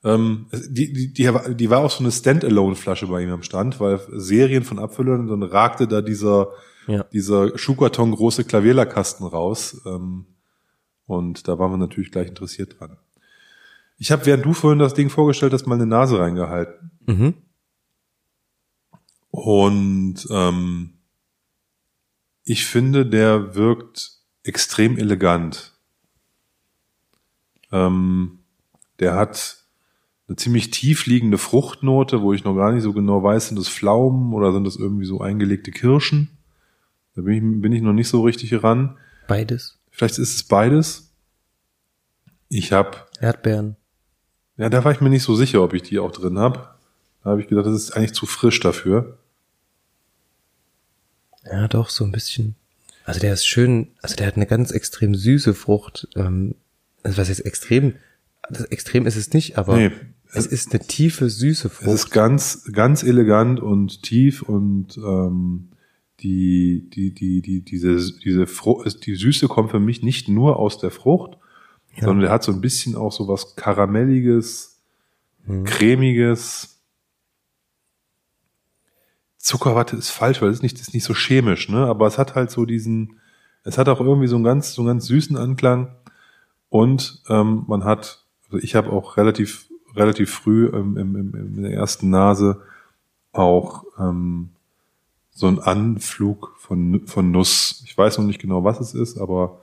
ähm, die, die, die, war- die war auch so eine Standalone-Flasche bei ihm am Stand, weil Serien von Abfüllern, und dann ragte da dieser, Ja. dieser Schuhkarton große Klavierlerkasten raus. Ähm, und da waren wir natürlich gleich interessiert dran. Ich habe, während du vorhin das Ding vorgestellt hast, mal eine Nase reingehalten. Mhm. Und ähm, ich finde, der wirkt extrem elegant. Ähm, der hat eine ziemlich tief liegende Fruchtnote, wo ich noch gar nicht so genau weiß, sind das Pflaumen oder sind das irgendwie so eingelegte Kirschen? Da bin ich, bin ich noch nicht so richtig ran. Beides. Vielleicht ist es beides. Ich habe Erdbeeren. Ja, da war ich mir nicht so sicher, ob ich die auch drin habe. Da habe ich gedacht, das ist eigentlich zu frisch dafür. Ja, doch, so ein bisschen. Also der ist schön, also der hat eine ganz extrem süße Frucht. Ähm, also was jetzt extrem, das extrem ist es nicht, aber Nee. es ist eine tiefe, süße Es Frucht. ist ganz, ganz elegant und tief und ähm, die, die, die, die, diese, diese Frucht, die Süße kommt für mich nicht nur aus der Frucht, Ja. sondern der hat so ein bisschen auch so was Karamelliges, Mhm. cremiges. Zuckerwatte ist falsch, weil es ist nicht, ist nicht so chemisch, ne? Aber es hat halt so diesen, es hat auch irgendwie so einen ganz, so einen ganz süßen Anklang. Und ähm, man hat, also ich habe auch relativ, relativ früh ähm, im, im, in der ersten Nase auch ähm, so einen Anflug von, von Nuss. Ich weiß noch nicht genau, was es ist, aber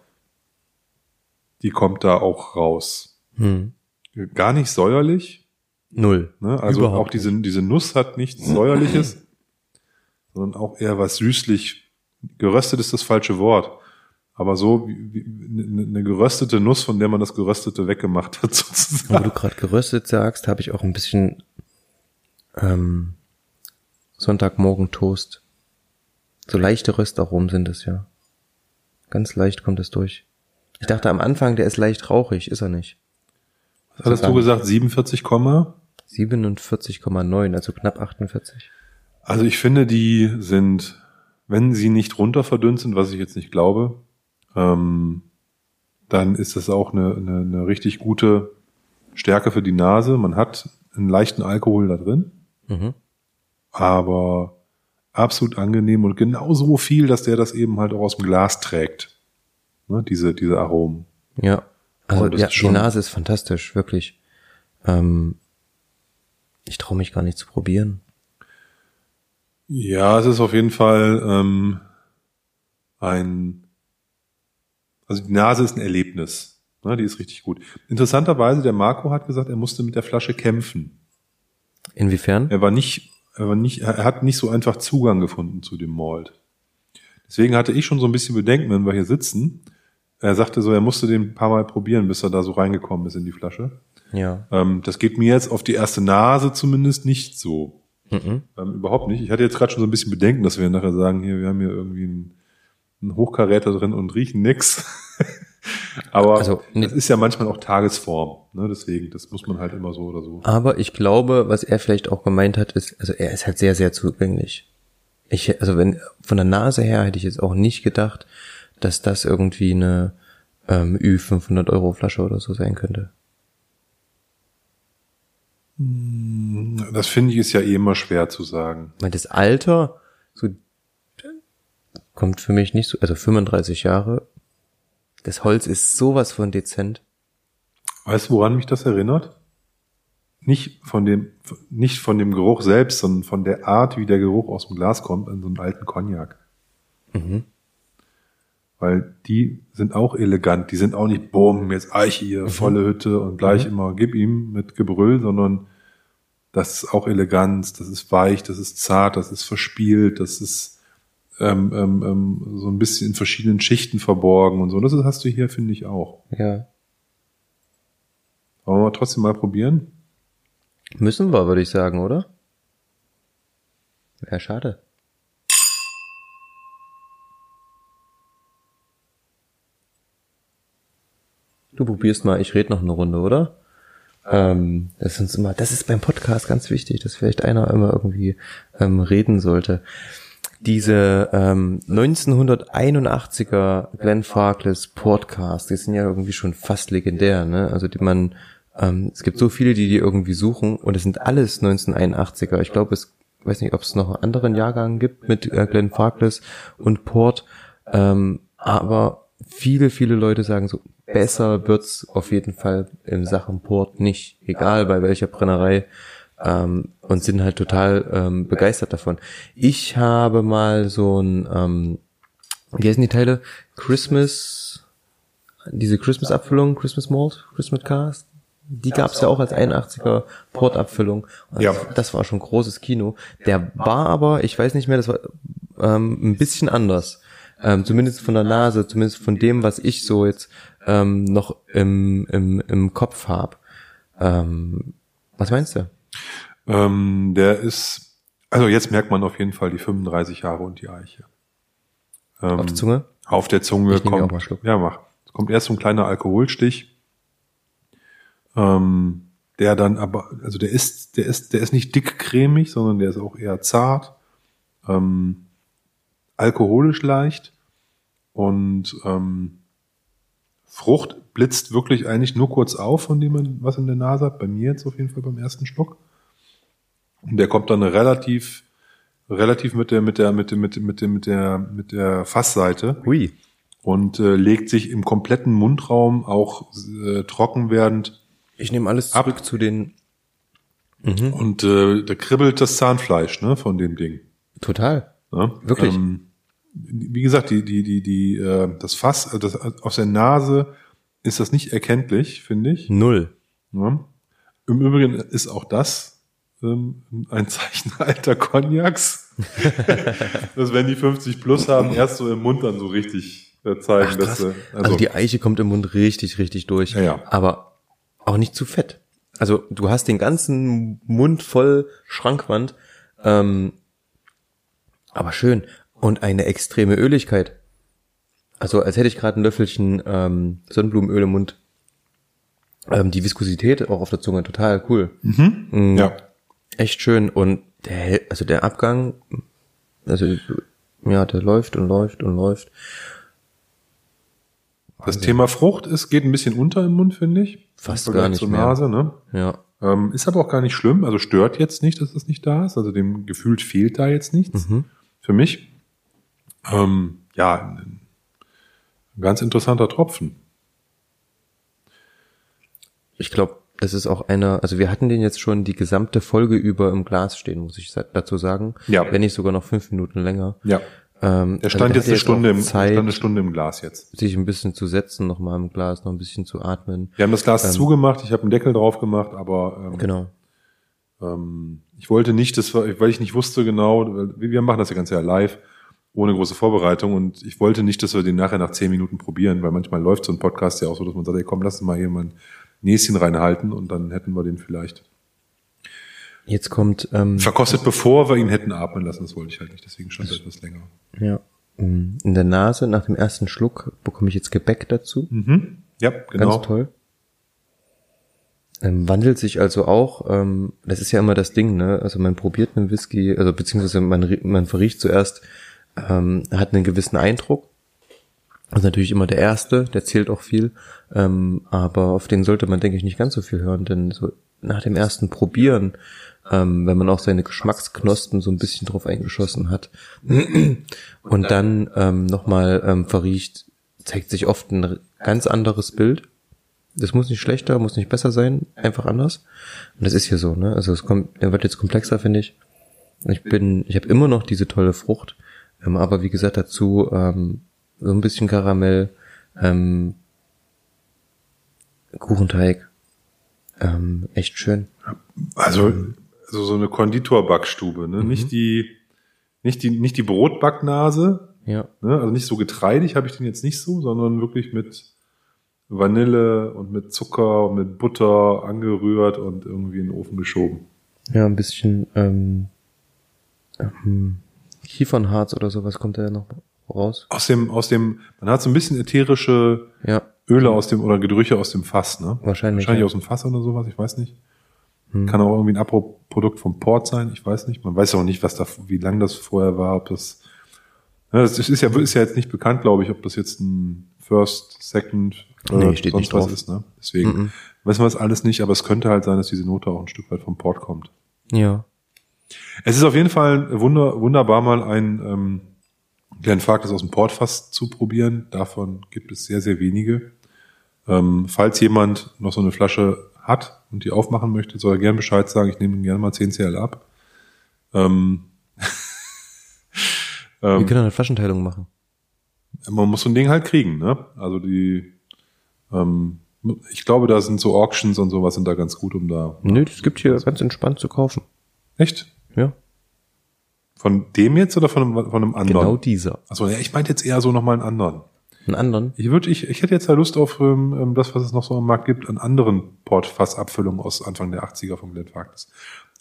die kommt da auch raus. Hm. Gar nicht säuerlich, Null. Ne? Also Überhaupt auch diese, diese Nuss hat nichts Säuerliches, sondern auch eher was süßlich. Geröstet ist das falsche Wort. Aber so eine eine geröstete Nuss, von der man das Geröstete weggemacht hat, [LAUGHS] Wo sozusagen. du gerade geröstet sagst, habe ich auch ein bisschen ähm, Sonntagmorgen Toast. So leichte Röstaromen sind es ja. Ganz leicht kommt es durch. Ich dachte am Anfang, der ist leicht rauchig, ist er nicht. Was hattest du gesagt? 47, Komma? 47,9, also knapp 48. Also ich finde, die sind, wenn sie nicht runter verdünnt sind, was ich jetzt nicht glaube, ähm, dann ist das auch eine, eine, eine richtig gute Stärke für die Nase. Man hat einen leichten Alkohol da drin. Mhm. aber absolut angenehm und genauso viel, dass der das eben halt auch aus dem Glas trägt. Ne, diese, diese Aromen. Ja. Also ja, die Nase ist fantastisch, wirklich. Ähm, ich traue mich gar nicht zu probieren. Ja, es ist auf jeden Fall ähm, ein, also die Nase ist ein Erlebnis. Ne, die ist richtig gut. Interessanterweise, der Marco hat gesagt, er musste mit der Flasche kämpfen. Inwiefern? Er war nicht, er war nicht, er hat nicht so einfach Zugang gefunden zu dem Malt. Deswegen hatte ich schon so ein bisschen Bedenken, wenn wir hier sitzen. Er sagte so, er musste den ein paar Mal probieren, bis er da so reingekommen ist in die Flasche. Ja. Ähm, das geht mir jetzt auf die erste Nase zumindest nicht so. Mhm. Ähm, überhaupt nicht. Ich hatte jetzt gerade schon so ein bisschen Bedenken, dass wir nachher sagen, hier, wir haben hier irgendwie einen, einen Hochkaräter drin und riechen nix. [LAUGHS] Aber Also, ne- das ist ja manchmal auch Tagesform. Ne? Deswegen, das muss man halt immer so oder so. Aber ich glaube, was er vielleicht auch gemeint hat, ist, also er ist halt sehr, sehr zugänglich. Ich, also wenn, von der Nase her hätte ich jetzt auch nicht gedacht, dass das irgendwie eine ähm, Ü500 Euro Flasche oder so sein könnte. Das finde ich ist ja eh immer schwer zu sagen. Weil das Alter, so kommt für mich nicht so, also 35 Jahre. Das Holz ist sowas von dezent. Weißt du, woran mich das erinnert? Nicht von dem, nicht von dem Geruch selbst, sondern von der Art, wie der Geruch aus dem Glas kommt in so einem alten Cognac. Mhm. Weil die sind auch elegant, die sind auch nicht, boom, jetzt Eiche hier, mhm. volle Hütte und gleich mhm. immer gib ihm mit Gebrüll, sondern das ist auch Eleganz, das ist weich, das ist zart, das ist verspielt, das ist ähm, ähm, ähm, so ein bisschen in verschiedenen Schichten verborgen und so. Das hast du hier, finde ich, auch. Ja. Wollen wir trotzdem mal probieren? Müssen wir, würde ich sagen, oder? Wäre schade. Du probierst mal, ich rede noch eine Runde, oder? Ähm, das ist uns immer, das ist beim Podcast ganz wichtig, dass vielleicht einer immer irgendwie ähm, reden sollte. Diese ähm, 1981er Glenn Farkless Podcast, die sind ja irgendwie schon fast legendär, ne? Also die man ähm, es gibt so viele, die die irgendwie suchen und es sind alles 1981er. Ich glaube, es weiß nicht, ob es noch einen anderen Jahrgang gibt mit äh, Glenn Farkless und Port, ähm, aber viele, viele Leute sagen so, besser wird's auf jeden Fall in Sachen Port nicht, egal bei welcher Brennerei ähm, und sind halt total ähm, begeistert davon. Ich habe mal so ein, ähm, wie heißen die Teile? Christmas, diese Christmas-Abfüllung, Christmas Malt, Christmas Cast, die gab es ja auch als 81er Portabfüllung. Ja. Das war schon großes Kino. Der war aber, ich weiß nicht mehr, das war ähm, ein bisschen anders. Ähm, zumindest von der Nase, zumindest von dem, was ich so jetzt ähm, noch im, im, im Kopf habe. Ähm, was meinst du? Ähm, der ist, also jetzt merkt man auf jeden Fall die 35 Jahre und die Eiche. Ähm, auf der Zunge? Auf der Zunge kommt, ja mach. Es kommt erst so ein kleiner Alkoholstich ähm, der dann aber, also der ist, der ist, der ist nicht dickcremig, sondern der ist auch eher zart, ähm, alkoholisch leicht und ähm, Frucht blitzt wirklich eigentlich nur kurz auf, von dem man was in der Nase hat. Bei mir jetzt auf jeden Fall beim ersten Schluck. Und der kommt dann relativ, relativ mit der, mit der, mit der, mit der, mit der, mit der, mit der Fassseite. Hui. Und äh, legt sich im kompletten Mundraum auch äh, trocken werdend ich nehme alles zurück ab. zu den. Mhm. Und äh, da kribbelt das Zahnfleisch, ne, von dem Ding. Total. Ja? Wirklich. Ähm, wie gesagt, die, die, die, die, äh, das Fass, äh, das, aus der Nase ist das nicht erkenntlich, finde ich. Null. Ja? Im Übrigen ist auch das ähm, ein Zeichen [LAUGHS] alter Cognacs. [LAUGHS] dass wenn die 50 plus haben, erst so im Mund dann so richtig äh, zeigen, Ach, dass äh, also, also die Eiche kommt im Mund richtig, richtig durch. Ja, ja. Aber auch nicht zu fett. Also du hast den ganzen Mund voll Schrankwand, ähm, aber schön und eine extreme Öligkeit. Also als hätte ich gerade ein Löffelchen ähm, Sonnenblumenöl im Mund. Ähm, die Viskosität auch auf der Zunge total cool. Mhm. Mhm. Ja. Echt schön und der, also der Abgang, also ja, der läuft und läuft und läuft. Das Thema Frucht ist, geht ein bisschen unter im Mund, finde ich. Fast gar nicht zur Nase, mehr. ne? Ja. Ähm, ist aber auch gar nicht schlimm, also stört jetzt nicht, dass das nicht da ist. Also dem gefühlt fehlt da jetzt nichts mhm. für mich. Ähm, ja, ein ganz interessanter Tropfen. Ich glaube, das ist auch einer, also wir hatten den jetzt schon die gesamte Folge über im Glas stehen, muss ich dazu sagen. Ja. Wenn nicht sogar noch fünf Minuten länger. Ja. Ähm, der stand also jetzt eine Stunde im, Zeit, stand eine Stunde im Glas jetzt. Sich ein bisschen zu setzen, noch mal im Glas, noch ein bisschen zu atmen. Wir haben das Glas ähm, zugemacht, ich habe einen Deckel drauf gemacht, aber ähm, genau. Ähm, ich wollte nicht, das war, weil ich nicht wusste genau, wir machen das ja ganz ja live, ohne große Vorbereitung und ich wollte nicht, dass wir den nachher nach zehn Minuten probieren, weil manchmal läuft so ein Podcast ja auch so, dass man sagt, ey komm, lass uns mal hier mal ein Näschen reinhalten und dann hätten wir den vielleicht Jetzt kommt. Ähm, Verkostet, bevor wir ihn hätten atmen lassen, das wollte ich halt nicht, deswegen stand er etwas länger. Ja. Mm, in der Nase, nach dem ersten Schluck, bekomme ich jetzt Gebäck dazu. Mhm. Ja, genau. Ganz toll. Ähm, wandelt sich also auch, ähm, das ist ja immer das Ding, ne? Also man probiert einen Whisky, also beziehungsweise man, man verriecht zuerst, ähm, hat einen gewissen Eindruck. Das ist natürlich immer der erste, der zählt auch viel, ähm, aber auf den sollte man, denke ich, nicht ganz so viel hören, denn so nach dem ersten Probieren ähm, wenn man auch seine Geschmacksknospen so ein bisschen drauf eingeschossen hat und dann ähm, nochmal ähm, verriecht, zeigt sich oft ein ganz anderes Bild. Das muss nicht schlechter, muss nicht besser sein, einfach anders. Und das ist hier so, ne? Also es kommt, er wird jetzt komplexer, finde ich. Ich bin, ich habe immer noch diese tolle Frucht, ähm, aber wie gesagt dazu ähm, so ein bisschen Karamell, ähm, Kuchenteig, ähm, echt schön. Also, also so eine Konditorbackstube, ne? Mhm. Nicht die, nicht die, nicht die Brotbacknase. Ja. Ne? Also nicht so getreidig habe ich den jetzt nicht so, sondern wirklich mit Vanille und mit Zucker und mit Butter angerührt und irgendwie in den Ofen geschoben. Ja, ein bisschen ähm, ähm, Kiefernharz oder sowas kommt da ja noch raus. Aus dem, aus dem, man hat so ein bisschen ätherische ja. Öle aus dem oder Gerüche aus dem Fass, ne? Wahrscheinlich. Wahrscheinlich ja. aus dem Fass oder sowas, ich weiß nicht. Hm. Kann auch irgendwie ein Abprodukt vom Port sein, ich weiß nicht. Man weiß auch nicht, was da, wie lang das vorher war, ob das. Ja, das ist ja, ist ja jetzt nicht bekannt, glaube ich, ob das jetzt ein First, Second oder nee, steht sonst nicht was ist, ne? Deswegen mm -mm. wissen wir es alles nicht, aber es könnte halt sein, dass diese Note auch ein Stück weit vom Port kommt. Ja. Es ist auf jeden Fall wunder, wunderbar, mal ein ähm, Glenfarclas aus dem Portfass zu probieren. Davon gibt es sehr, sehr wenige. Ähm, falls jemand noch so eine Flasche hat und die aufmachen möchte, soll er gerne Bescheid sagen. Ich nehme ihm gerne mal 10 CL ab. Ähm, [LAUGHS] ähm, Wir können eine Flaschenteilung machen. Man muss so ein Ding halt kriegen, ne? Also die, ähm, ich glaube, da sind so Auctions und sowas sind da ganz gut, um da. Nö, das gibt hier ganz entspannt zu kaufen. Echt? Ja. Von dem jetzt oder von einem, von einem anderen? Genau dieser. Also ja, ich meinte jetzt eher so nochmal einen anderen. Einen anderen? Ich würde, ich, ich hätte jetzt ja Lust auf ähm, ähm, das, was es noch so am Markt gibt, an anderen Portfassabfüllungen aus Anfang der 80er von Glenn Farkas.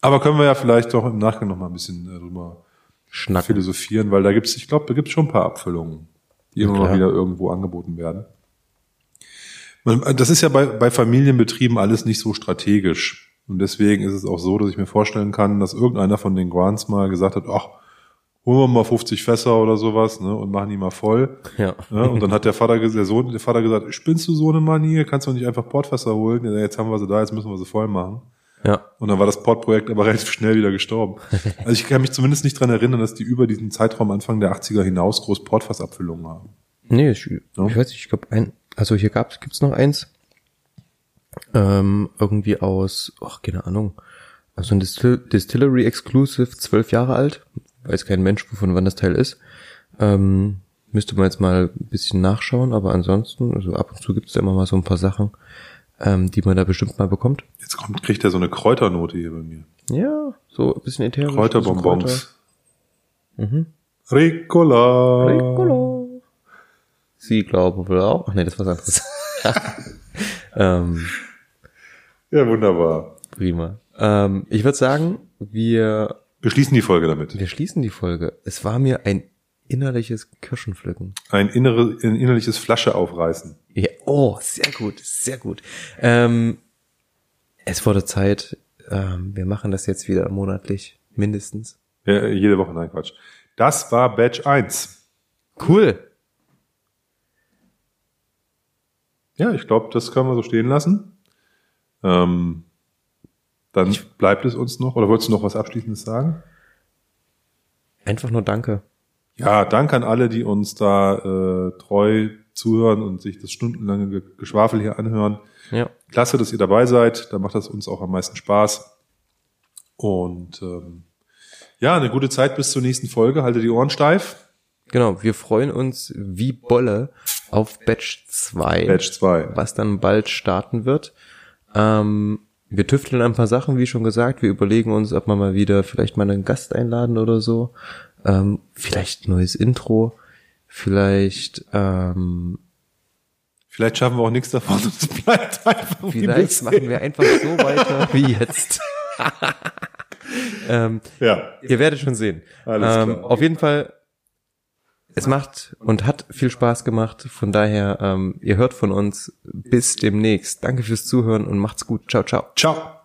Aber können wir ja vielleicht doch im Nachgang noch mal ein bisschen äh, drüber Schnacken. philosophieren, weil da gibt's, ich glaube, da gibt's schon ein paar Abfüllungen, die immer mal wieder irgendwo angeboten werden. Das ist ja bei, bei Familienbetrieben alles nicht so strategisch. Und deswegen ist es auch so, dass ich mir vorstellen kann, dass irgendeiner von den Grants mal gesagt hat, ach, holen wir mal 50 Fässer oder sowas, ne, und machen die mal voll. Ja. ja und dann hat der Vater, der Sohn, der Vater gesagt, spinnst du so eine Manie? Kannst du nicht einfach Portfässer holen? Ja, jetzt haben wir sie da, jetzt müssen wir sie voll machen. Ja. Und dann war das Portprojekt aber [LAUGHS] relativ schnell wieder gestorben. Also ich kann mich zumindest nicht dran erinnern, dass die über diesen Zeitraum Anfang der 80er hinaus groß Portfassabfüllungen haben. Nee, ich, ja. ich weiß nicht, ich glaube ein, also hier gab's, gibt's noch eins, ähm, irgendwie aus, ach, keine Ahnung, also ein Distill Distillery Exclusive, zwölf Jahre alt, weiß kein Mensch, von wann das Teil ist. Ähm, müsste man jetzt mal ein bisschen nachschauen, aber ansonsten, also ab und zu gibt's da immer mal so ein paar Sachen, ähm, die man da bestimmt mal bekommt. Jetzt kommt, kriegt er so eine Kräuternote hier bei mir. Ja, so ein bisschen ätherisch. Kräuterbonbons. Kräuter. Mhm. Ricola. Ricola. Sie glauben wohl auch. Ach nee, das war was anderes. [LAUGHS] ähm, ja, wunderbar. Prima. Ähm, ich würde sagen, wir wir schließen die Folge damit. Wir schließen die Folge. Es war mir ein innerliches Kirschenpflücken. Ein, innere, ein innerliches Flasche aufreißen. Ja, oh, sehr gut, sehr gut. Ähm, es wurde Zeit. Ähm, wir machen das jetzt wieder monatlich, mindestens. Ja, jede Woche, nein, Quatsch. Das war Batch 1. Cool. Ja, ich glaube, das können wir so stehen lassen. Ähm, dann ich bleibt es uns noch, oder wolltest du noch was Abschließendes sagen? Einfach nur Danke. Ja, danke an alle, die uns da äh, treu zuhören und sich das stundenlange Geschwafel hier anhören. Ja. Klasse, dass ihr dabei seid. Da macht das uns auch am meisten Spaß. Und ähm, ja, eine gute Zeit bis zur nächsten Folge. Halte die Ohren steif. Genau, wir freuen uns wie Bolle auf Batch 2. Batch 2. Was dann bald starten wird. Ähm, wir tüfteln ein paar Sachen, wie schon gesagt. Wir überlegen uns, ob wir mal wieder vielleicht mal einen Gast einladen oder so. Ähm, vielleicht neues Intro. Vielleicht, ähm, Vielleicht schaffen wir auch nichts davon. [LAUGHS] Es bleibt einfach Vielleicht machen wir einfach so weiter [LAUGHS] wie jetzt. [LAUGHS] ähm, ja. Ihr werdet schon sehen. Alles ähm, klar. Auf jeden Fall es macht und hat viel Spaß gemacht. Von daher, ähm, ihr hört von uns. Bis demnächst. Danke fürs Zuhören und macht's gut. Ciao, ciao. Ciao.